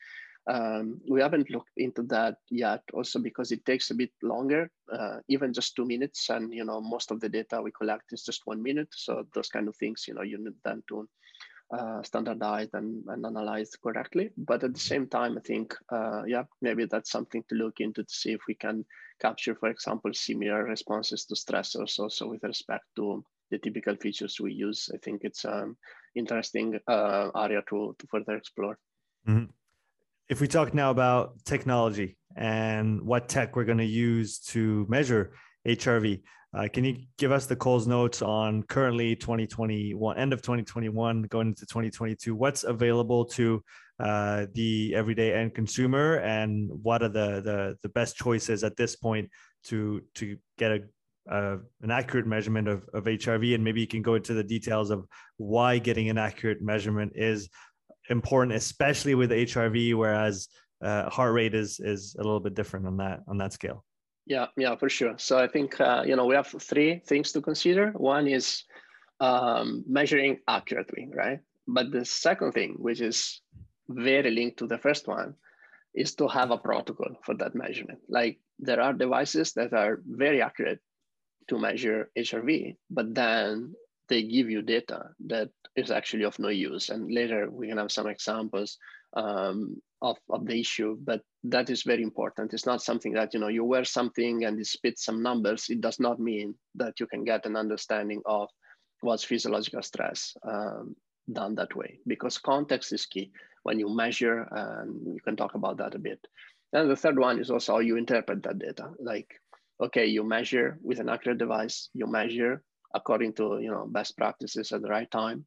Um, we haven't looked into that yet, also because it takes a bit longer, uh, even just two minutes, and you know most of the data we collect is just one minute. So those kind of things, you know, you need them to uh, standardized and, and analyzed correctly. But at the same time, I think, uh, yeah, maybe that's something to look into to see if we can capture, for example, similar responses to stressors also with respect to the typical features we use. I think it's an um, interesting uh, area to, to further explore. Mm-hmm. If we talk now about technology and what tech we're going to use to measure HRV, uh, can you give us the Coles notes on currently 2021, end of 2021, going into 2022? What's available to uh, the everyday end consumer, and what are the, the the best choices at this point to to get a uh, an accurate measurement of, of HRV, and maybe you can go into the details of why getting an accurate measurement is important, especially with HRV, whereas uh, heart rate is is a little bit different on that on that scale. Yeah, yeah, for sure. So I think uh, you know we have three things to consider. One is um, measuring accurately, right? But the second thing, which is very linked to the first one, is to have a protocol for that measurement. Like there are devices that are very accurate to measure HRV, but then they give you data that is actually of no use. And later we can have some examples um, of, of the issue, but that is very important. It's not something that, you know, you wear something and it spits some numbers. It does not mean that you can get an understanding of what's physiological stress um, done that way because context is key when you measure and you can talk about that a bit. And the third one is also how you interpret that data. Like, okay, you measure with an accurate device, you measure according to, you know, best practices at the right time,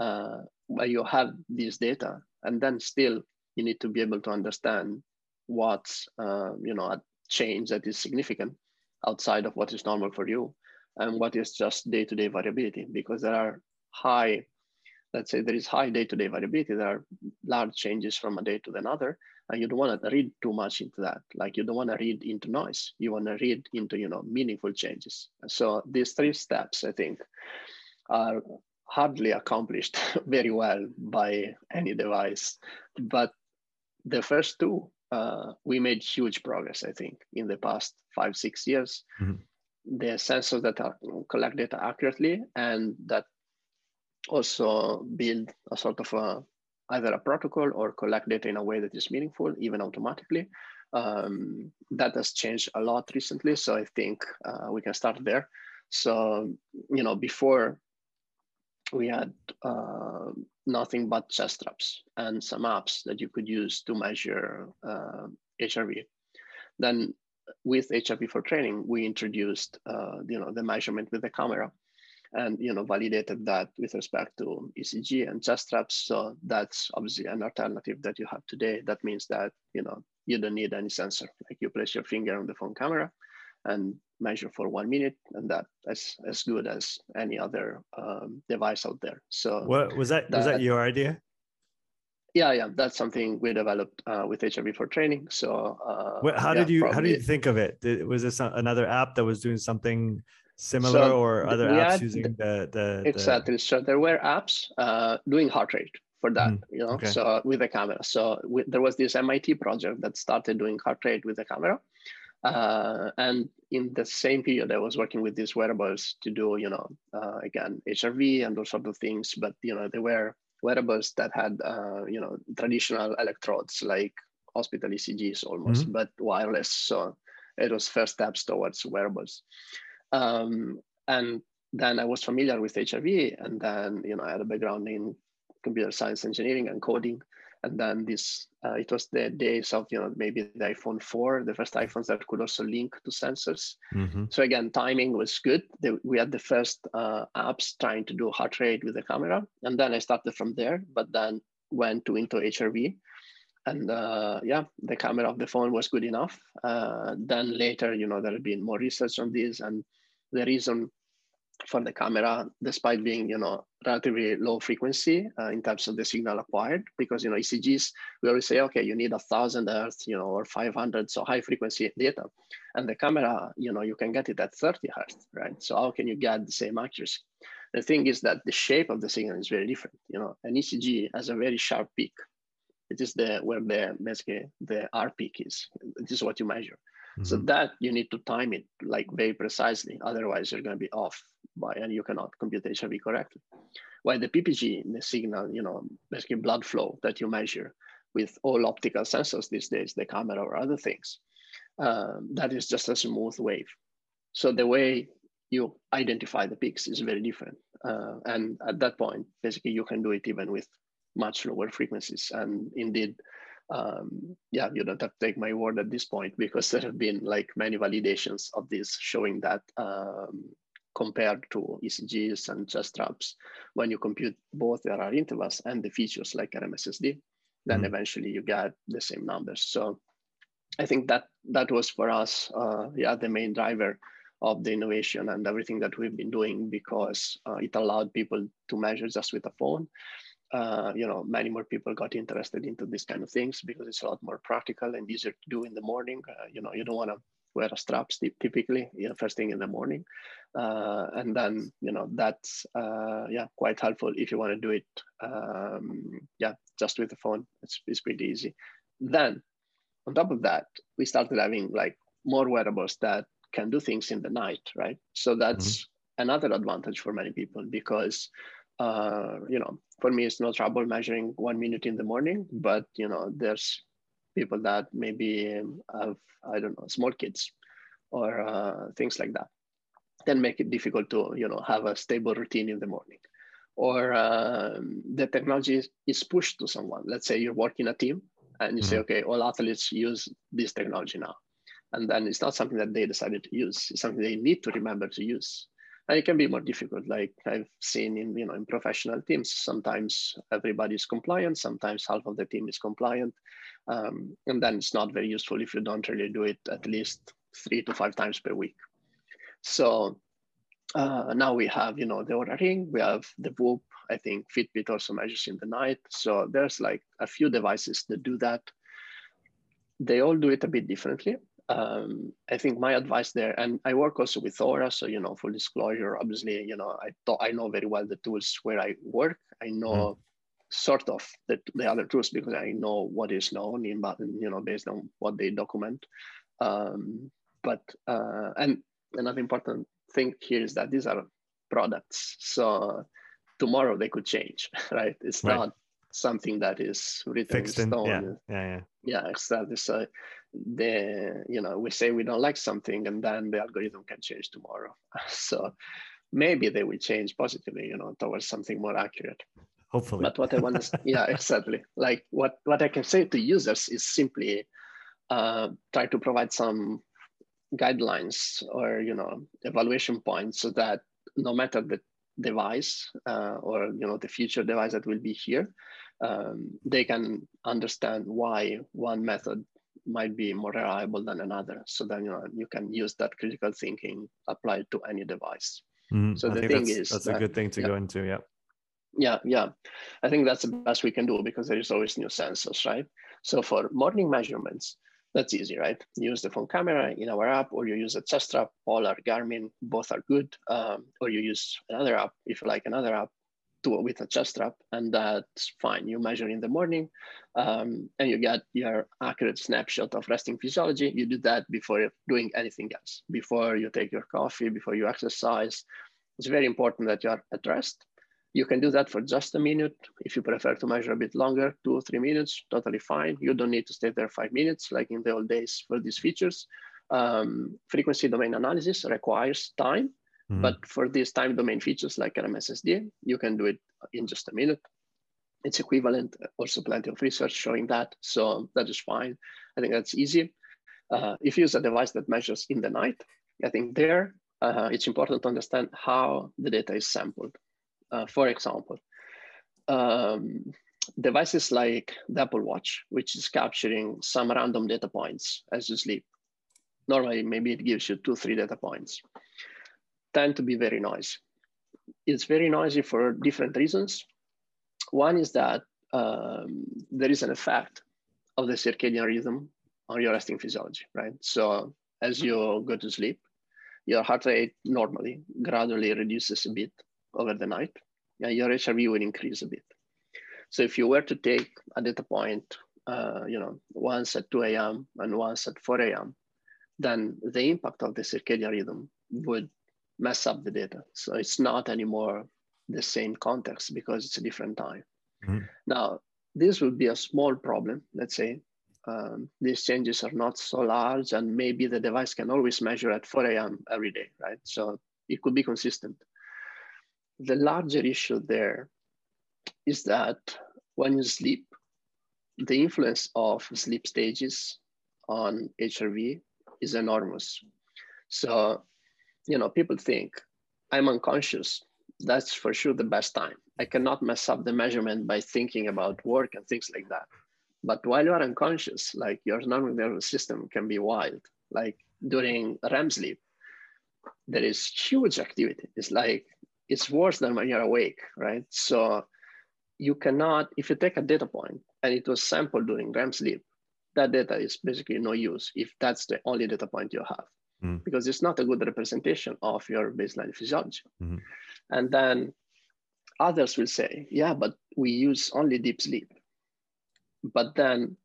uh, but you have these data and then still you need to be able to understand what's uh, you know a change that is significant outside of what is normal for you and what is just day-to-day variability because there are high let's say there is high day-to-day variability there are large changes from a day to another and you don't want to read too much into that like you don't want to read into noise you want to read into you know meaningful changes so these three steps i think are hardly accomplished very well by any device but the first two uh, we made huge progress, I think, in the past five, six years. Mm-hmm. The sensors that are, collect data accurately and that also build a sort of a, either a protocol or collect data in a way that is meaningful, even automatically. Um, that has changed a lot recently. So I think uh, we can start there. So, you know, before we had uh, nothing but chest straps and some apps that you could use to measure uh, HRV. Then with HRV4Training, we introduced uh, you know the measurement with the camera and you know validated that with respect to ECG and chest straps. So that's obviously an alternative that you have today. That means that you know you don't need any sensor. Like you place your finger on the phone camera and measure for one minute, and that is as good as any other um, device out there. So, what was that? that was that your idea? Yeah, yeah, that's something we developed uh, with HRV4Training. So, uh, how yeah, did you probably. how did you think of it? Did, was this another app that was doing something similar, so or other apps had, using the, the exactly? The... So there were apps uh, doing heart rate for that, mm, you know, okay. so with the camera. So we, there was this MIT project that started doing heart rate with the camera. Uh, and in the same period, I was working with these wearables to do, you know, uh, again, HRV and those sort of things. But, you know, they were wearables that had, uh, you know, traditional electrodes like hospital ECGs almost, mm-hmm. but wireless. So it was first steps towards wearables. Um, and then I was familiar with HRV, and then, you know, I had a background in computer science engineering and coding. And then this uh, it was the days of you know maybe the iphone 4 the first iphones that could also link to sensors. Mm-hmm. so again timing was good. The, we had the first uh, apps trying to do heart rate with the camera. And then i started from there but then went to into hrv and uh, yeah the camera of the phone was good enough. Uh, then later you know there had been more research on this and the reason for the camera, despite being you know relatively low frequency uh, in terms of the signal acquired, because you know ECGs we always say okay you need a thousand hertz you know or 500 so high frequency data, and the camera you know you can get it at 30 hertz right. So how can you get the same accuracy? The thing is that the shape of the signal is very different. You know, an ECG has a very sharp peak. It is the where the basically the R peak is. This is what you measure. Mm-hmm. So that you need to time it like very precisely. Otherwise, you're going to be off by and you cannot compute HRV correctly. While the PPG, the signal, you know, basically blood flow that you measure with all optical sensors these days, the camera or other things, um, that is just a smooth wave. So the way you identify the peaks is very different. Uh, and at that point, basically, you can do it even with much lower frequencies. And indeed, um, yeah, you don't have to take my word at this point because there have been like many validations of this showing that um, compared to ECGs and chest straps, when you compute both the RR intervals and the features like RMSSD, then mm. eventually you get the same numbers. So I think that that was for us, uh, yeah, the main driver of the innovation and everything that we've been doing because uh, it allowed people to measure just with a phone. Uh, you know, many more people got interested into these kind of things because it's a lot more practical and easier to do in the morning. Uh, you know, you don't want to wear a strap typically, you know, first thing in the morning. Uh, and then, you know, that's, uh, yeah, quite helpful if you want to do it, um, yeah, just with the phone. It's, it's pretty easy. Then on top of that, we started having like more wearables that can do things in the night, right? So that's mm-hmm. another advantage for many people because, uh, you know, for me, it's no trouble measuring one minute in the morning, but, you know, there's people that maybe have, I don't know, small kids or uh, things like that. Then make it difficult to, you know, have a stable routine in the morning. Or um, the technology is, is pushed to someone. Let's say you're working a team and you mm-hmm. say, okay, all athletes use this technology now and then it's not something that they decided to use it's something they need to remember to use and it can be more difficult like i've seen in you know in professional teams. Sometimes everybody's compliant sometimes half of the team is compliant. Um, and then it's not very useful if you don't really do it at least three to five times per week. So uh, now we have you know the Oura ring we have the whoop i think fitbit also measures in the night. So there's like a few devices that do that. They all do it a bit differently um, I think my advice there, and I work also with Oura, so you know, full disclosure, obviously, you know, I thought I know very well the tools where I work. I know mm. sort of the, the other tools because I know what is known in, but you know, based on what they document. Um, but uh, and another important thing here is that these are products, so tomorrow they could change, right? It's right. not something that is written Fixed in stone. In, yeah, yeah, yeah. Yeah, exactly. So the you know we say we don't like something and then the algorithm can change tomorrow. So maybe they will change positively you know towards something more accurate. Hopefully. But what i want to yeah exactly. Like what what i can say to users is simply uh, try to provide some guidelines or you know evaluation points so that no matter the device uh, or you know the future device that will be here um, they can understand why one method might be more reliable than another. So then you know you can use that critical thinking applied to any device. Mm, so I the thing that's, is that's that, a good thing to yeah. go into. Yeah. Yeah, yeah. I think that's the best we can do because there is always new sensors, right? So for morning measurements, that's easy, right? You use the phone camera in our app, or you use a chest strap. Polar or Garmin, both are good. Um, or you use another app if you like another app with a chest strap, and that's fine. You measure in the morning, um, and you get your accurate snapshot of resting physiology. You do that before doing anything else. Before you take your coffee, before you exercise, it's very important that you are at rest. You can do that for just a minute. If you prefer to measure a bit longer, two or three minutes, totally fine. You don't need to stay there five minutes like in the old days for these features. Um, frequency domain analysis requires time Mm-hmm. But for these time domain features like RMSSD, you can do it in just a minute. It's equivalent, also plenty of research showing that. So that is fine. I think that's easy. Uh, if you use a device that measures in the night, I think there uh, it's important to understand how the data is sampled. Uh, for example, um, devices like the Apple Watch, which is capturing some random data points as you sleep. Normally, maybe it gives you two, three data points tend to be very noisy. It's very noisy for different reasons. One is that um, there is an effect of the circadian rhythm on your resting physiology, right? So as you go to sleep, your heart rate normally gradually reduces a bit over the night, and your HRV will increase a bit. So if you were to take a data point, uh, you know, once at 2 a.m. and once at 4 a.m., then the impact of the circadian rhythm would mess up the data. So it's not anymore the same context because it's a different time. Mm-hmm. Now, this would be a small problem, let's say. Um, these changes are not so large, and maybe the device can always measure at 4 a.m. every day, right? So it could be consistent. The larger issue there is that when you sleep, the influence of sleep stages on HRV is enormous. So, you know, people think I'm unconscious. That's for sure the best time. I cannot mess up the measurement by thinking about work and things like that. But while you are unconscious, like your normal nervous system can be wild. Like during REM sleep, there is huge activity. It's like it's worse than when you're awake, right? So you cannot, if you take a data point and it was sampled during REM sleep, that data is basically no use if that's the only data point you have, mm. because it's not a good representation of your baseline physiology. Mm-hmm. And then others will say, yeah, but we use only deep sleep. But then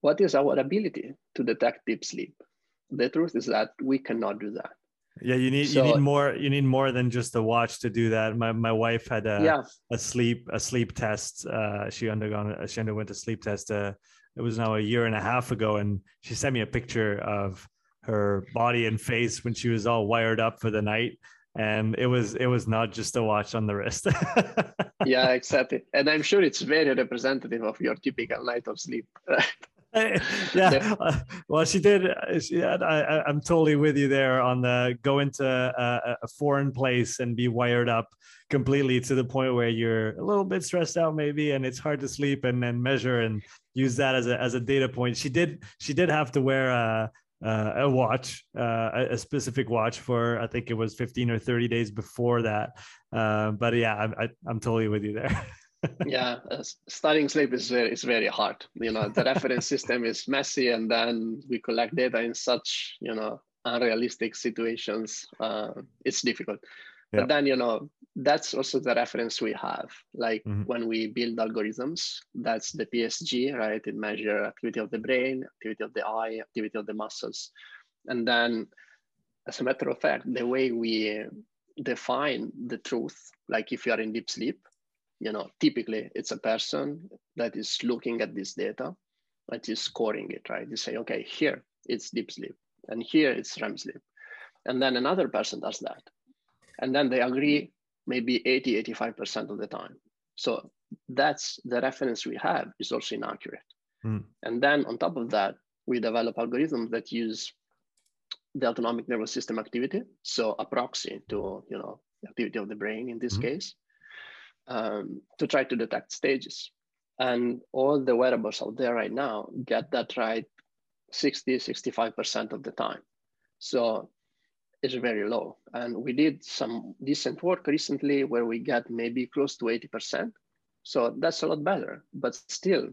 what is our ability to detect deep sleep? The truth is that we cannot do that. Yeah, you need so, you need more you need more than just a watch to do that. My my wife had a yeah. a sleep a sleep test. Uh, she undergone she underwent a sleep test. Uh, it was now a year and a half ago, and she sent me a picture of her body and face when she was all wired up for the night. And it was it was not just a watch on the wrist. Yeah exactly. And i'm sure it's very representative of your typical night of sleep right? Yeah. Uh, well she did she, I, i'm totally with you there on the go into a, a, foreign place and be wired up completely to the point where you're a little bit stressed out maybe and it's hard to sleep and then measure and use that as a as a data point. She did she did have to wear a uh, a watch, uh, a specific watch for I think it was 15 or 30 days before that. Uh, but yeah, I'm, I, am totally with you there. yeah, uh, studying sleep is very, is very hard. You know, the reference system is messy, and then we collect data in such you know unrealistic situations. Uh, it's difficult. Yeah. But then you know that's also the reference we have. Like mm-hmm. when we build algorithms, that's the PSG, right? It measure activity of the brain, activity of the eye, activity of the muscles. And then as a matter of fact, the way we define the truth, like if you are in deep sleep, you know, typically it's a person that is looking at this data, that is scoring it, right? You say, okay, here it's deep sleep, and here it's REM sleep. And then another person does that. And then they agree maybe 80, 85% of the time. So that's the reference we have is also inaccurate. Mm. And then on top of that, we develop algorithms that use the autonomic nervous system activity, so a proxy to you know activity of the brain in this mm. case, um, to try to detect stages. And all the wearables out there right now get that right 60, 65% of the time. So is very low. And we did some decent work recently where we got maybe close to 80%. So that's a lot better. But still,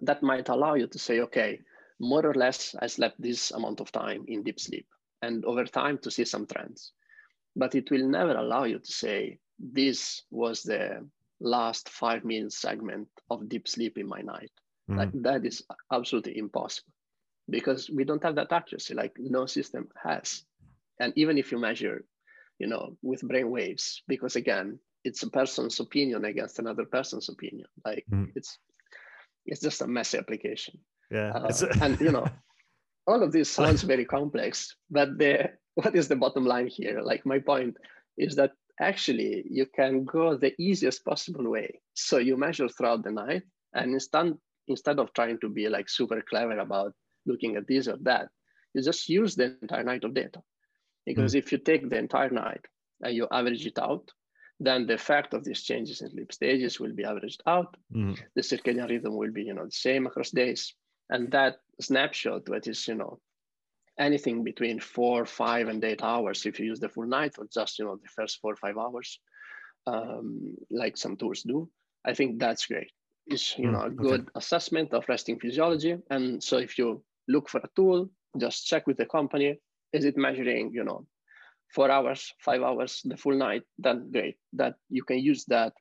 that might allow you to say, okay, more or less, I slept this amount of time in deep sleep. And over time to see some trends. But it will never allow you to say, this was the last five minute segment of deep sleep in my night. Mm-hmm. Like that is absolutely impossible because we don't have that accuracy, like no system has and even if you measure you know with brain waves because again it's a person's opinion against another person's opinion. Like mm. it's it's just a messy application. Yeah uh, and you know all of this sounds very complex but the what is the bottom line here? Like my point is that actually you can go the easiest possible way. So you measure throughout the night and instead instead of trying to be like super clever about looking at this or that you just use the entire night of data because mm. if you take the entire night and you average it out, then the effect of these changes in sleep stages will be averaged out. Mm. The circadian rhythm will be, you know, the same across days. And that snapshot, that is, you know, anything between four, five, and eight hours, if you use the full night or just, you know, the first four or five hours, um, like some tools do, I think that's great. It's, you mm. know, a good okay. assessment of resting physiology. And so if you look for a tool, just check with the company is it measuring, you know, four hours, five hours, the full night, then great. That you can use that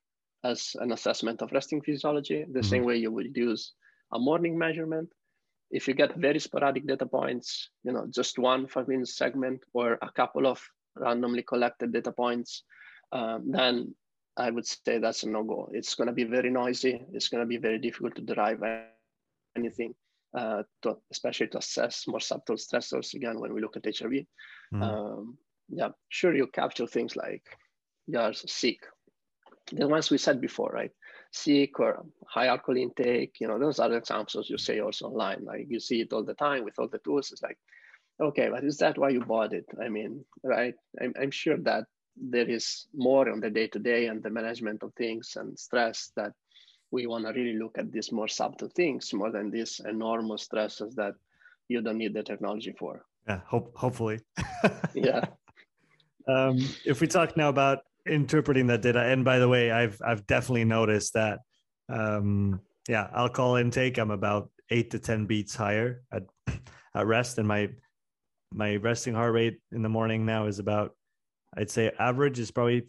as an assessment of resting physiology, the mm-hmm. same way you would use a morning measurement. If you get very sporadic data points, you know, just one five minute segment or a couple of randomly collected data points, um, then I would say that's a no-go. It's going to be very noisy. It's going to be very difficult to derive anything, uh, to, especially to assess more subtle stressors. Again, when we look at HRV. mm. um, yeah, sure, you capture things like you're sick, the ones we said before, right? Sick or high alcohol intake, you know, those are examples you say also online. Like you see it all the time with all the tools. It's like, okay, but is that why you bought it? I mean, right? I'm, I'm sure that there is more on the day to day and the management of things and stress that we want to really look at these more subtle things more than these enormous stresses that you don't need the technology for. Yeah, hope, hopefully. yeah. Um, if we talk now about interpreting that data, and by the way, I've I've definitely noticed that. Um, yeah, alcohol intake. I'm about eight to ten beats higher at at rest, and my my resting heart rate in the morning now is about I'd say average is probably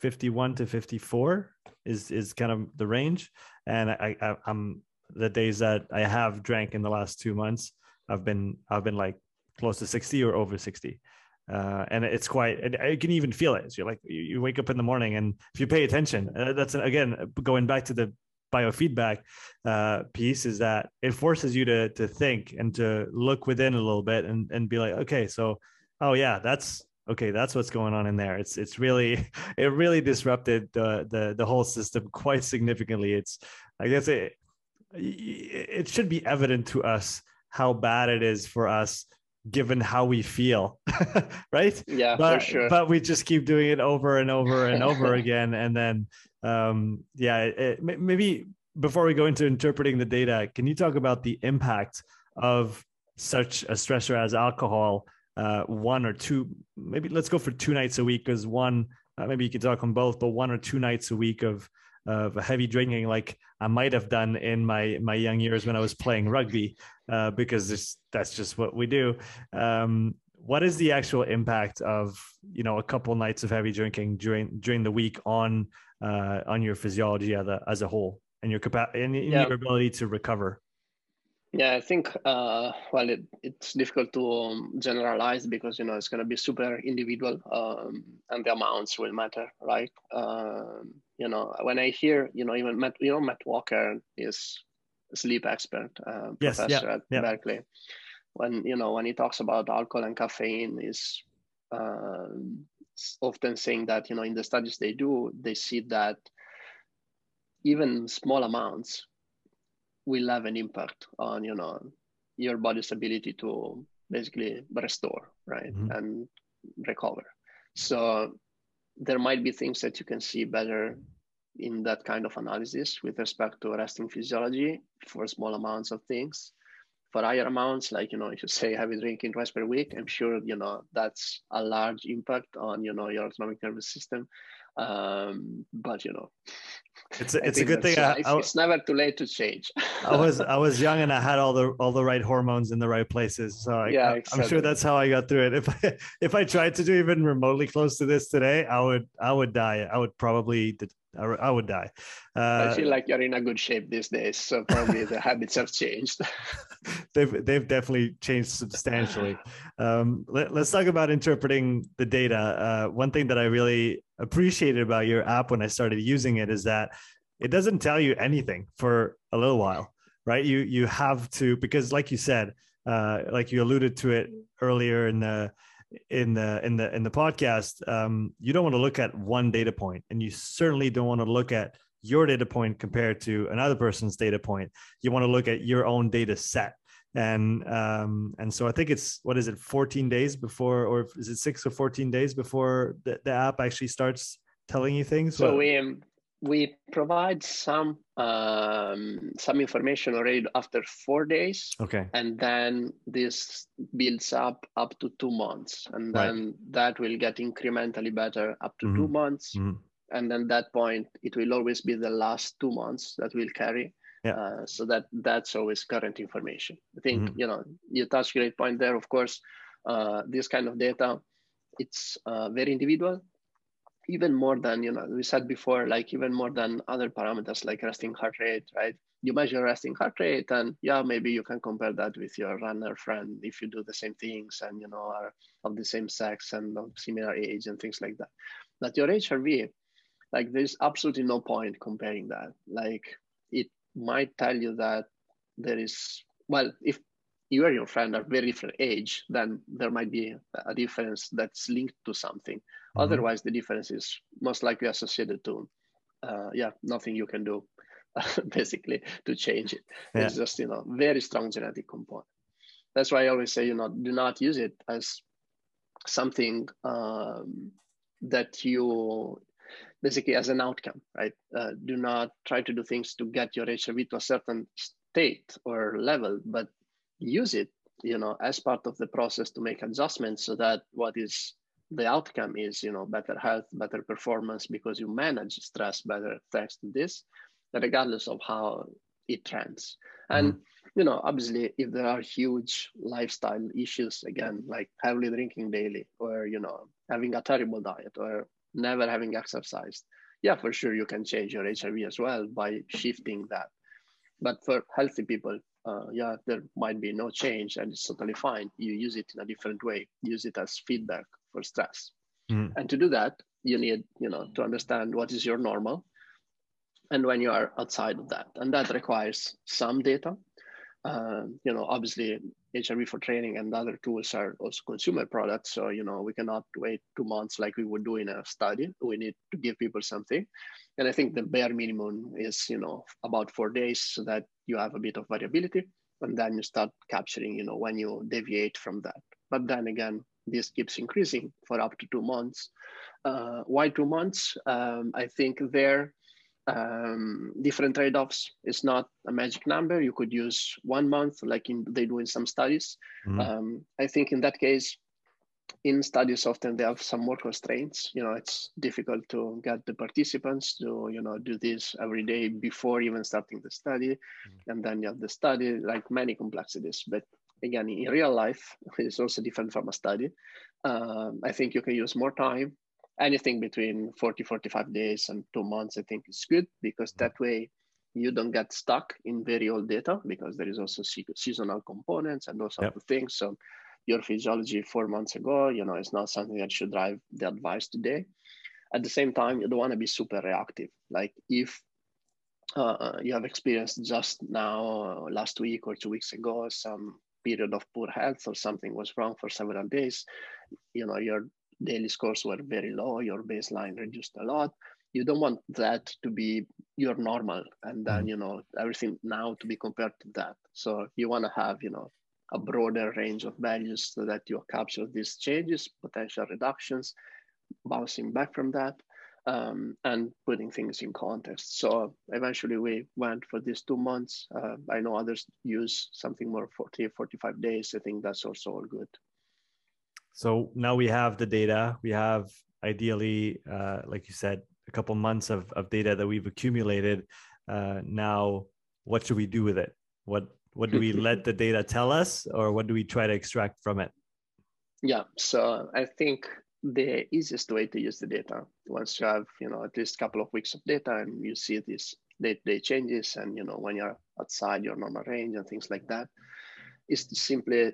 51 to 54 is is kind of the range. And I, I I'm the days that I have drank in the last two months, I've been I've been like close to 60 or over 60. Uh, and it's quite and you can even feel it so you're like you, you, wake up in the morning and if you pay attention uh, that's again going back to the biofeedback uh, piece is that it forces you to to think and to look within a little bit and and be like okay so oh yeah that's okay that's what's going on in there. It's it's really it really disrupted the the, the whole system quite significantly. It's i guess it it should be evident to us how bad it is for us given how we feel right? Yeah but, for sure. but we just keep doing it over and over and over again. And then um yeah it, maybe before we go into interpreting the data can you talk about the impact of such a stressor as alcohol uh, one or two, maybe let's go for two nights a week because one, uh, maybe you could talk on both, but one or two nights a week of of heavy drinking, like I might have done in my my young years when I was playing rugby, uh, because this, that's just what we do. Um, what is the actual impact of you know a couple nights of heavy drinking during during the week on uh, on your physiology as a as a whole and your capacity and yeah. your ability to recover? Yeah, I think uh, well, it, it's difficult to um, generalize because you know it's going to be super individual, um, and the amounts will matter, right? Um, you know, when I hear, you know, even Matt, you know, Matt Walker is a sleep expert, uh, yes, professor yeah, at yeah. Berkeley. When you know when he talks about alcohol and caffeine, is uh, often saying that you know in the studies they do, they see that even small amounts will have an impact on you know your body's ability to basically restore right mm-hmm. and recover. So there might be things that you can see better in that kind of analysis with respect to resting physiology for small amounts of things. For higher amounts like you know if you say heavy drinking twice per week i'm sure you know that's a large impact on you know your autonomic nervous system um, but you know. It's a, it's a good thing I, I, it's never too late to change. I was i was young and i had all the all the right hormones in the right places so I, yeah exactly. i'm sure that's how i got through it. If i if i tried to do even remotely close to this today i would i would die. I would probably I would die. Uh, I feel like you're in a good shape these days, so probably the habits have changed. they've they've definitely changed substantially. Um, let, us talk about interpreting the data. Uh, one thing that I really appreciated about your app when I started using it is that it doesn't tell you anything for a little while, right? You you have to because, like you said, uh, like you alluded to it earlier in the in the in the in the podcast um, you don't want to look at one data point and you certainly don't want to look at your data point compared to another person's data point. You want to look at your own data set. And um, and so i think it's what is it 14 days before or is it six or 14 days before the, the app actually starts telling you things? So we um, we provide some um, some information already after four days. Okay. And then this builds up up to two months, and then right. that will get incrementally better up to mm-hmm. two months. Mm-hmm. And then that point, it will always be the last two months that will carry. Yeah. Uh, so that that's always current information. I think mm-hmm. you know you touched great point there. Of course, uh, this kind of data it's uh, very individual even more than you know we said before like even more than other parameters like resting heart rate right? You measure resting heart rate and yeah maybe you can compare that with your runner friend if you do the same things and you know are of the same sex and of similar age and things like that. But your hrv like there's absolutely no point comparing that. Like it might tell you that there is well if you and your friend are very different age, then there might be a difference that's linked to something. Mm-hmm. Otherwise, the difference is most likely associated to, uh, yeah, nothing you can do, basically, to change it. Yeah. It's just you know very strong genetic component. That's why I always say you know do not use it as something um, that you basically as an outcome, right? Uh, do not try to do things to get your HRV to a certain state or level, but use it you know as part of the process to make adjustments so that what is the outcome is you know better health better performance because you manage stress better thanks to this regardless of how it trends mm-hmm. and you know obviously if there are huge lifestyle issues again like heavily drinking daily or you know having a terrible diet or never having exercised yeah for sure you can change your hrv as well by shifting that but for healthy people uh, yeah, there might be no change and it's totally fine. You use it in a different way, use it as feedback for stress. Mm. And to do that, you need, you know, to understand what is your normal and when you are outside of that. And that requires some data. Uh, you know, obviously HRV4Training and other tools are also consumer products. So, you know, we cannot wait two months like we would do in a study. We need to give people something. And I think the bare minimum is, you know, about four days so that you have a bit of variability. And then you start capturing, you know, when you deviate from that. But then again, this keeps increasing for up to two months. Uh, why two months? Um, I think there um, different trade-offs. It's not a magic number. You could use one month, like in, they do in some studies. Mm-hmm. Um, I think in that case, in studies often they have some more constraints. You know, it's difficult to get the participants to you know do this every day before even starting the study, mm-hmm. and then you have the study, like many complexities. But again, in real life, it's also different from a study. Um, I think you can use more time anything between 40 45 days and two months i think is good because that way you don't get stuck in very old data because there is also seasonal components and those yep. of things. So your physiology four months ago you know is not something that should drive the advice today. At the same time you don't want to be super reactive. Like if uh, you have experienced just now last week or two weeks ago some period of poor health or something was wrong for several days you know you're daily scores were very low, your baseline reduced a lot. You don't want that to be your normal and then, mm-hmm. you know, everything now to be compared to that. So you want to have, you know, a broader range of values so that you capture these changes, potential reductions, bouncing back from that, um, and putting things in context. So eventually we went for these two months. Uh, I know others use something more 40, 45 days. I think that's also all good. So now we have the data. We have ideally, uh, like you said, a couple months of, of data that we've accumulated. Uh, now, what should we do with it? What what do we let the data tell us, or what do we try to extract from it? Yeah, so I think the easiest way to use the data once you have you know at least a couple of weeks of data and you see these day-to-day changes and you know when you're outside your normal range and things like that is to simply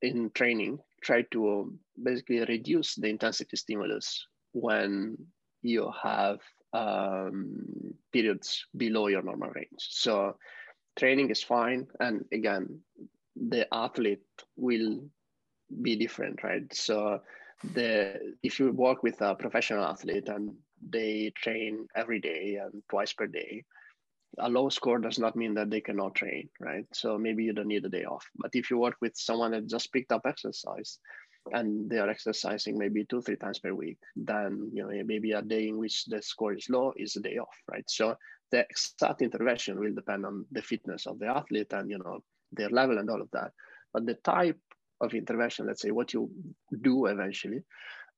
in training try to basically reduce the intensity stimulus when you have um, periods below your normal range. So training is fine. And again, the athlete will be different, right? So the if you work with a professional athlete and they train every day and twice per day, a low score does not mean that they cannot train, right? So maybe you don't need a day off. But if you work with someone that just picked up exercise and they are exercising maybe two, three times per week, then you know maybe a day in which the score is low is a day off, right? So the exact intervention will depend on the fitness of the athlete and you know their level and all of that. But the type of intervention, let's say what you do eventually,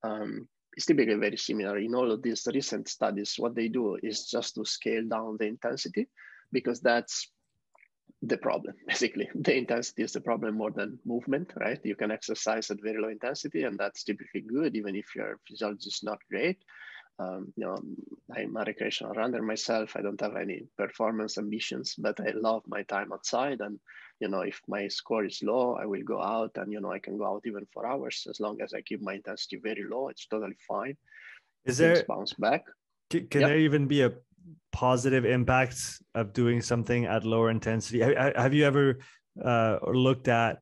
um, is typically very similar. In all of these recent studies, what they do is just to scale down the intensity because that's the problem basically. The intensity is the problem more than movement right? You can exercise at very low intensity and that's typically good even if your physiology is not great. Um, you know i'm a recreational runner myself. I don't have any performance ambitions but i love my time outside and you know if my score is low i will go out and you know i can go out even for hours as long as i keep my intensity very low it's totally fine is there bounce back can, can yep. there even be a positive impact of doing something at lower intensity? Have you ever uh, looked at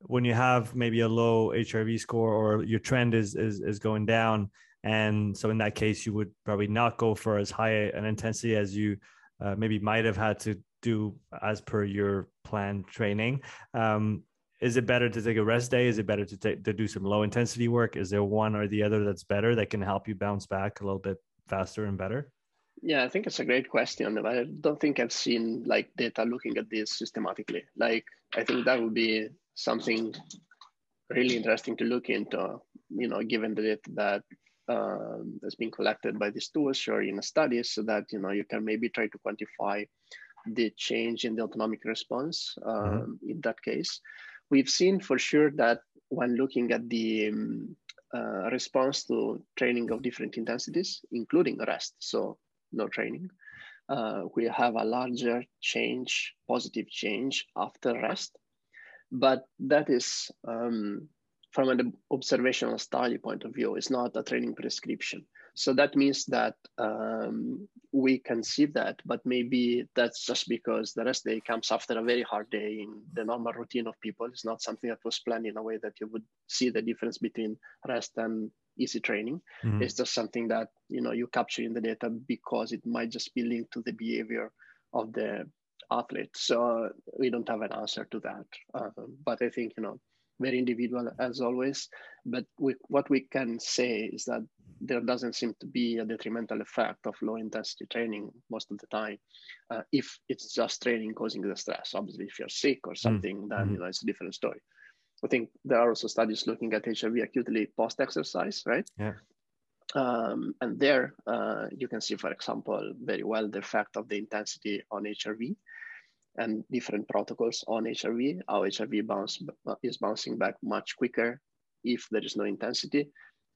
when you have maybe a low HRV score or your trend is is is going down, and so in that case you would probably not go for as high an intensity as you uh, maybe might have had to do as per your planned training. Um, is it better to take a rest day? Is it better to take to do some low intensity work? Is there one or the other that's better that can help you bounce back a little bit faster and better? Yeah, I think it's a great question. I don't think I've seen like data looking at this systematically. Like, I think that would be something really interesting to look into. You know, given the data that um, has been collected by these tools or in studies, so that you know you can maybe try to quantify the change in the autonomic response. Mm-hmm. Um, mm-hmm. In that case, we've seen for sure that when looking at the um, uh, response to training of different intensities, including rest. So no training. Uh, we have a larger change, positive change after rest. But that is um, from an observational study point of view, it's not a training prescription. So that means that um, we can see that, but maybe that's just because the rest day comes after a very hard day in the normal routine of people. It's not something that was planned in a way that you would see the difference between rest and easy training. Mm-hmm. It's just something that you know you capture in the data because it might just be linked to the behavior of the athlete. So we don't have an answer to that. Uh, but I think you know very individual as always. But we, what we can say is that there doesn't seem to be a detrimental effect of low intensity training most of the time, uh, if it's just training causing the stress. Obviously, if you're sick or mm-hmm. something, mm-hmm. then you know it's a different story. I think there are also studies looking at HRV acutely post exercise, right? Yeah. Um, and there uh, you can see, for example, very well the effect of the intensity on HRV and different protocols on HRV. How HRV bounce is bouncing back much quicker if there is no intensity,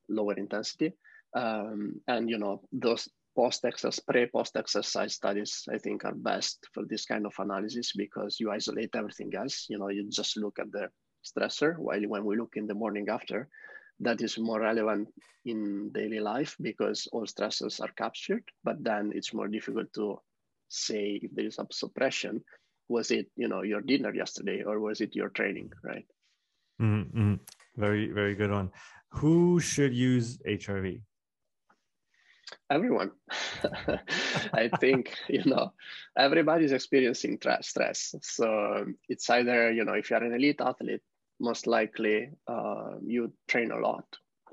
lower intensity, um, and you know those post exercise, pre post exercise studies, I think are best for this kind of analysis because you isolate everything else. You know, you just look at the stressor, while when we look in the morning after, that is more relevant in daily life because all stressors are captured, but then it's more difficult to say if there is a suppression. Was it, you know, your dinner yesterday or was it your training, right? Mm-hmm. Very, very good one. Who should use HRV? Everyone. I think, you know, everybody's experiencing stress. So it's either, you know, if you're an elite athlete, most likely uh, you train a lot.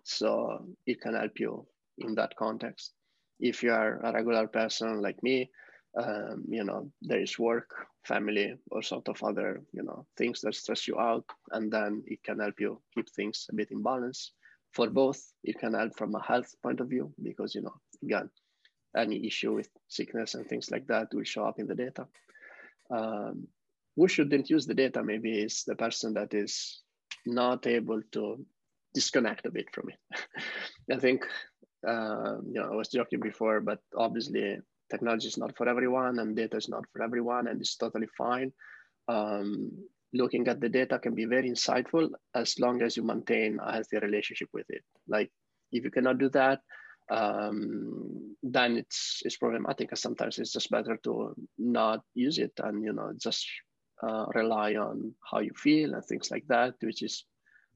So it can help you in that context. If you are a regular person like me, um, you know, there is work, family, or sort of other, you know, things that stress you out. And then it can help you keep things a bit in balance. For both, it can help from a health point of view because, you know, again, any issue with sickness and things like that will show up in the data. Um, who shouldn't use the data maybe is the person that is not able to disconnect a bit from it. I think, uh, you know, I was joking before, but obviously technology is not for everyone and data is not for everyone and it's totally fine. Um, looking at the data can be very insightful as long as you maintain a healthy relationship with it. Like if you cannot do that, um, then it's it's problematic. And sometimes it's just better to not use it and you know just uh, rely on how you feel and things like that, which is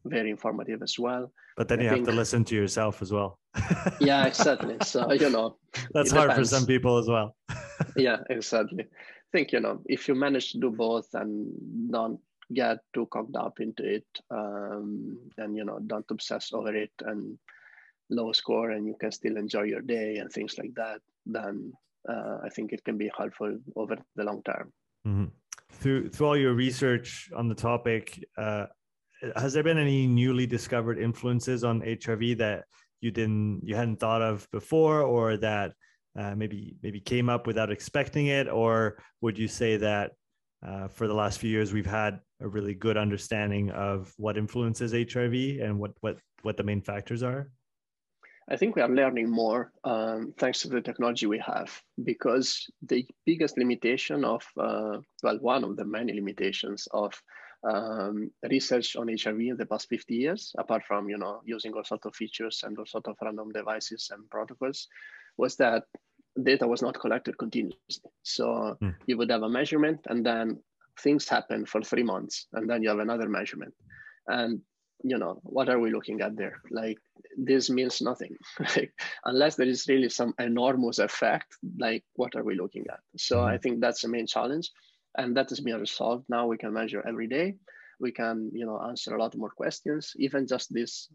very informative as well. But then you I have think, to listen to yourself as well. yeah, exactly. So, you know, that's hard depends. for some people as well. yeah, exactly. I think, you know, if you manage to do both and don't get too cocked up into it um, and, you know, don't obsess over it and low score and you can still enjoy your day and things like that, then uh, I think it can be helpful over the long term. Mm-hmm through through all your research on the topic, uh, has there been any newly discovered influences on HRV that you didn't you hadn't thought of before, or that uh, maybe maybe came up without expecting it, or would you say that uh, for the last few years, we've had a really good understanding of what influences HRV and what what what the main factors are? I think we are learning more um, thanks to the technology we have because the biggest limitation of, uh, well, one of the many limitations of um, research on HRV in the past 50 years, apart from, you know, using all sorts of features and all sorts of random devices and protocols, was that data was not collected continuously. So mm. you would have a measurement and then things happen for three months and then you have another measurement. And you know what are we looking at there like this means nothing like unless there is really some enormous effect like what are we looking at so mm-hmm. i think that's the main challenge and that has been resolved. Now we can measure every day. We can you know answer a lot more questions. Even just these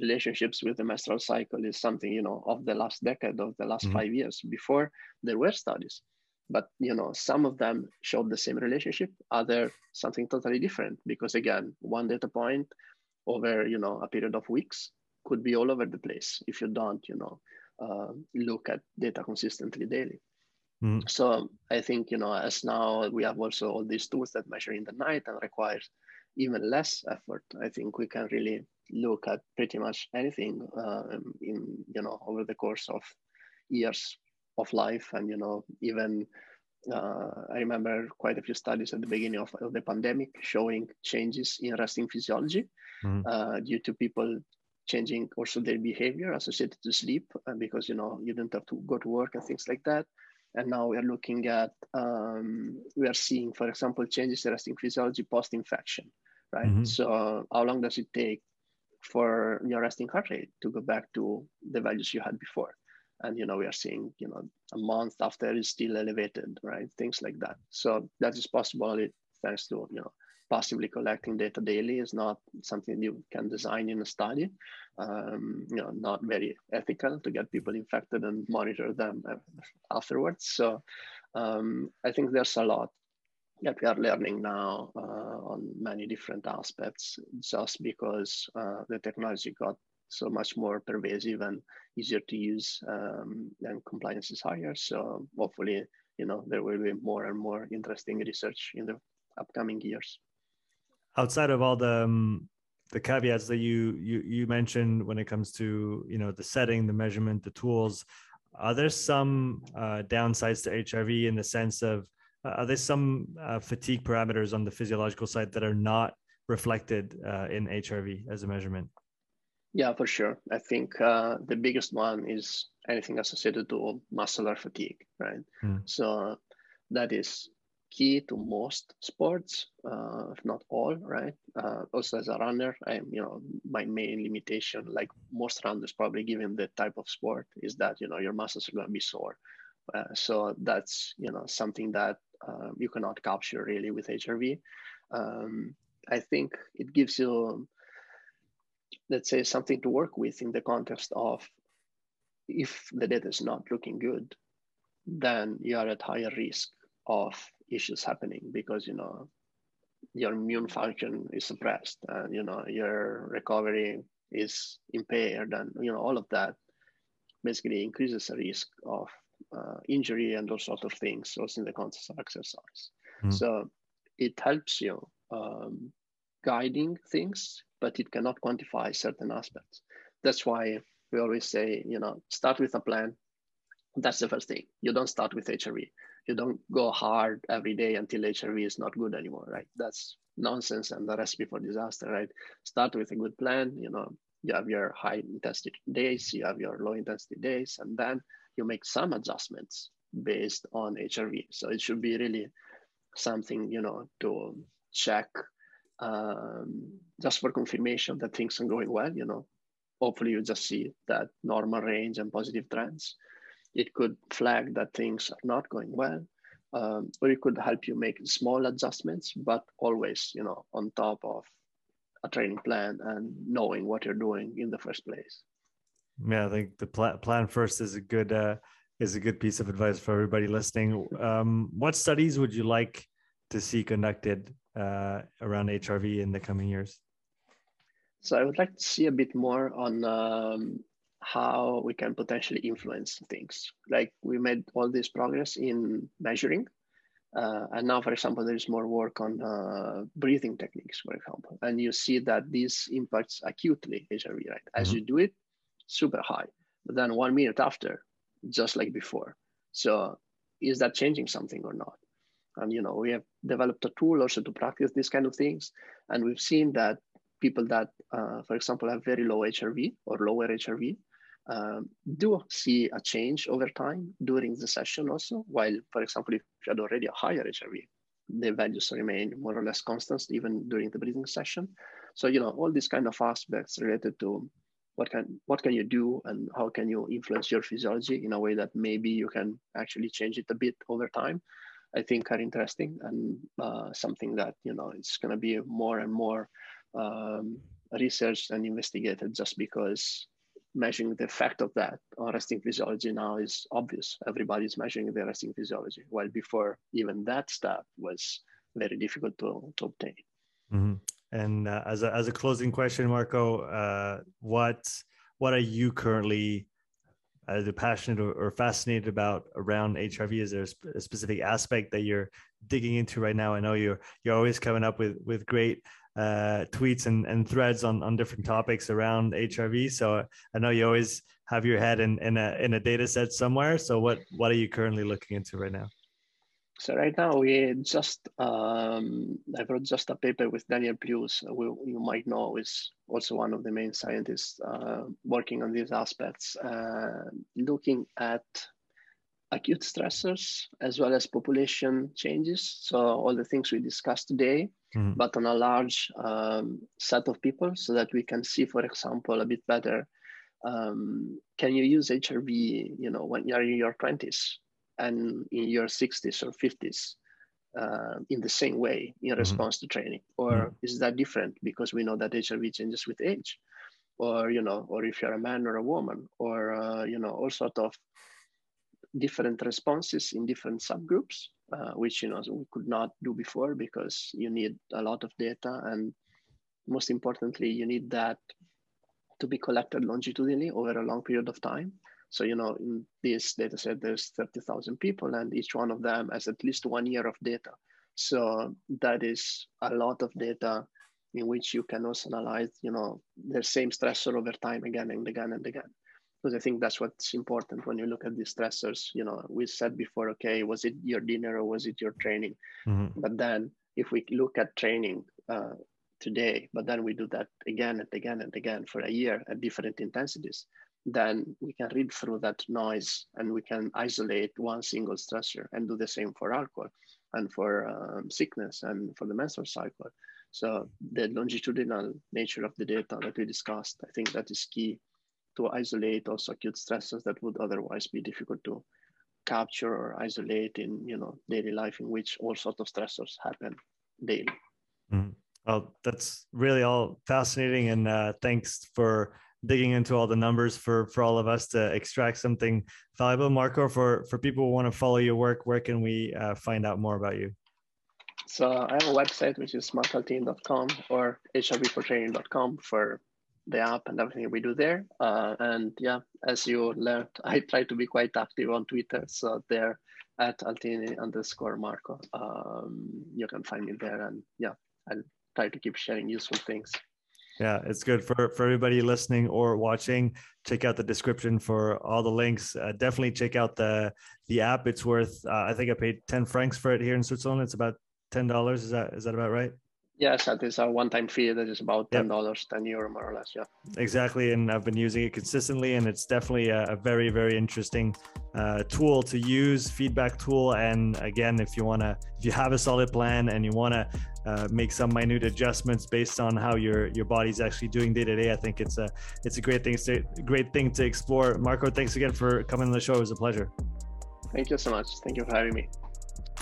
relationships with the menstrual cycle is something you know of the last decade of the last mm-hmm. five years before there were studies. But you know some of them showed the same relationship other something totally different because again one data point over you know a period of weeks could be all over the place if you don't you know uh, look at data consistently daily mm. so i think you know as now we have also all these tools that measure in the night and requires even less effort i think we can really look at pretty much anything um, in you know over the course of years of life and you know even uh, I remember quite a few studies at the beginning of, of the pandemic showing changes in resting physiology mm-hmm. uh, due to people changing also their behavior associated to sleep uh, because you know you don't have to go to work and things like that and now we are looking at um, we are seeing for example changes in resting physiology post infection right? Mm-hmm. so how long does it take for your resting heart rate to go back to the values you had before? And you know we are seeing you know a month after is still elevated right? Things like that. So that is possible thanks to you know passively collecting data daily is not something you can design in a study um, you know not very ethical to get people infected and monitor them afterwards so um, i think there's a lot that we are learning now uh, on many different aspects just because uh, the technology got so much more pervasive and easier to use um, and compliance is higher. So hopefully, you know, there will be more and more interesting research in the upcoming years. Outside of all the um, the caveats that you you you mentioned when it comes to you know the setting, the measurement, the tools, are there some uh, downsides to HRV in the sense of uh, are there some uh, fatigue parameters on the physiological side that are not reflected uh, in HRV as a measurement? Yeah, for sure. I think uh, the biggest one is anything associated to muscular fatigue, right? Mm. So that is key to most sports, uh, if not all, right? Uh, also, as a runner, I'm, you know, my main limitation, like most runners, probably given the type of sport, is that you know your muscles are going to be sore. Uh, so that's you know something that uh, you cannot capture really with HRV. Um, I think it gives you let's say something to work with in the context of if the data is not looking good then you are at higher risk of issues happening because you know your immune function is suppressed and you know your recovery is impaired and you know all of that basically increases the risk of uh, injury and those sort of things also in the context of exercise mm. so it helps you um, guiding things but it cannot quantify certain aspects. That's why we always say, you know, start with a plan. That's the first thing. You don't start with HRV. You don't go hard every day until HRV is not good anymore, right? That's nonsense and the recipe for disaster, right? Start with a good plan. You know, you have your high intensity days, you have your low intensity days, and then you make some adjustments based on HRV. So it should be really something, you know, to check um, just for confirmation that things are going well, you know, hopefully you just see that normal range and positive trends. It could flag that things are not going well, um, or it could help you make small adjustments, but always, you know, on top of a training plan and knowing what you're doing in the first place. Yeah, I think the plan plan first is a good uh, is a good piece of advice for everybody listening. Um, what studies would you like to see conducted uh, around HRV in the coming years? So I would like to see a bit more on um, how we can potentially influence things. Like we made all this progress in measuring, Uh, and now, for example, there is more work on uh, breathing techniques, for example, and you see that this impacts acutely HRV, right? As mm-hmm. you do it, super high, but then one minute after, just like before. So, is that changing something or not? And you know, we have developed a tool also to practice these kind of things, and we've seen that people that, uh, for example, have very low HRV or lower HRV, um, do see a change over time during the session also, while, for example, if you had already a higher HRV, the values remain more or less constant even during the breathing session. So, you know, all these kind of aspects related to what can what can you do and how can you influence your physiology in a way that maybe you can actually change it a bit over time, I think are interesting and uh, something that, you know, it's going to be more and more um, researched and investigated just because measuring the effect of that on resting physiology now is obvious. Everybody's measuring their resting physiology, while before even that step was very difficult to, to obtain. Mm-hmm. And uh, as, a, as a closing question, Marco, uh, what what are you currently either passionate or, or, fascinated about around HRV? Is there a, specific aspect that you're digging into right now? I know you're you're always coming up with with great uh, tweets and, and threads on, on different topics around HRV. So I know you always have your head in, in a in a data set somewhere. So what what are you currently looking into right now? So right now we just um, I wrote just a paper with Daniel Plews, who you might know is also one of the main scientists uh, working on these aspects, uh, looking at acute stressors as well as population changes. So all the things we discussed today, mm-hmm. but on a large um, set of people so that we can see, for example, a bit better. Um, can you use HRV, you know, when you're in your 20s and in your 60s or 50s uh, in the same way in mm-hmm. response to training? Or mm-hmm. is that different because we know that HRV changes with age? Or, you know, or if you're a man or a woman, or, uh, you know, all sort of different responses in different subgroups, uh, which you know we could not do before because you need a lot of data, and most importantly, you need that to be collected longitudinally over a long period of time. So you know, in this data set, there's 30,000 people, and each one of them has at least one year of data. So that is a lot of data in which you can also analyze, you know, the same stressor over time again and again and again because I think that's what's important when you look at these stressors. You know, we said before, okay, was it your dinner or was it your training? Mm-hmm. But then if we look at training uh, today, but then we do that again and again and again for a year at different intensities, then we can read through that noise and we can isolate one single stressor and do the same for alcohol and for um, sickness and for the menstrual cycle. So the longitudinal nature of the data that we discussed, I think that is key to isolate also acute stresses that would otherwise be difficult to capture or isolate in you know daily life in which all sorts of stressors happen daily. Mm-hmm. well that's really all fascinating and uh, thanks for digging into all the numbers for for all of us to extract something valuable. Marco for for people who want to follow your work where can we uh, find out more about you? So i have a website which is marcoaltini.com or hrv4training.com for the app and everything we do there. Uh, and yeah, as you learned, I try to be quite active on Twitter. So there at Altini underscore Marco. Um, you can find me there. And yeah, I'll try to keep sharing useful things. Yeah, it's good for, for everybody listening or watching. Check out the description for all the links. Uh, definitely check out the the app. It's worth. Uh, I think I paid ten francs for it here in Switzerland. It's about ten dollars. Is that is that about right? Yes, that is a one-time fee that is about ten dollars, yep. ten euro more or less. Yeah. Exactly, and I've been using it consistently, and it's definitely a, a very, very interesting uh, tool to use, feedback tool. And again, if you wanna, if you have a solid plan and you wanna uh, make some minute adjustments based on how your your body's actually doing day to day, I think it's a it's a great thing to great thing to explore. Marco, thanks again for coming on the show. It was a pleasure. Thank you so much. Thank you for having me.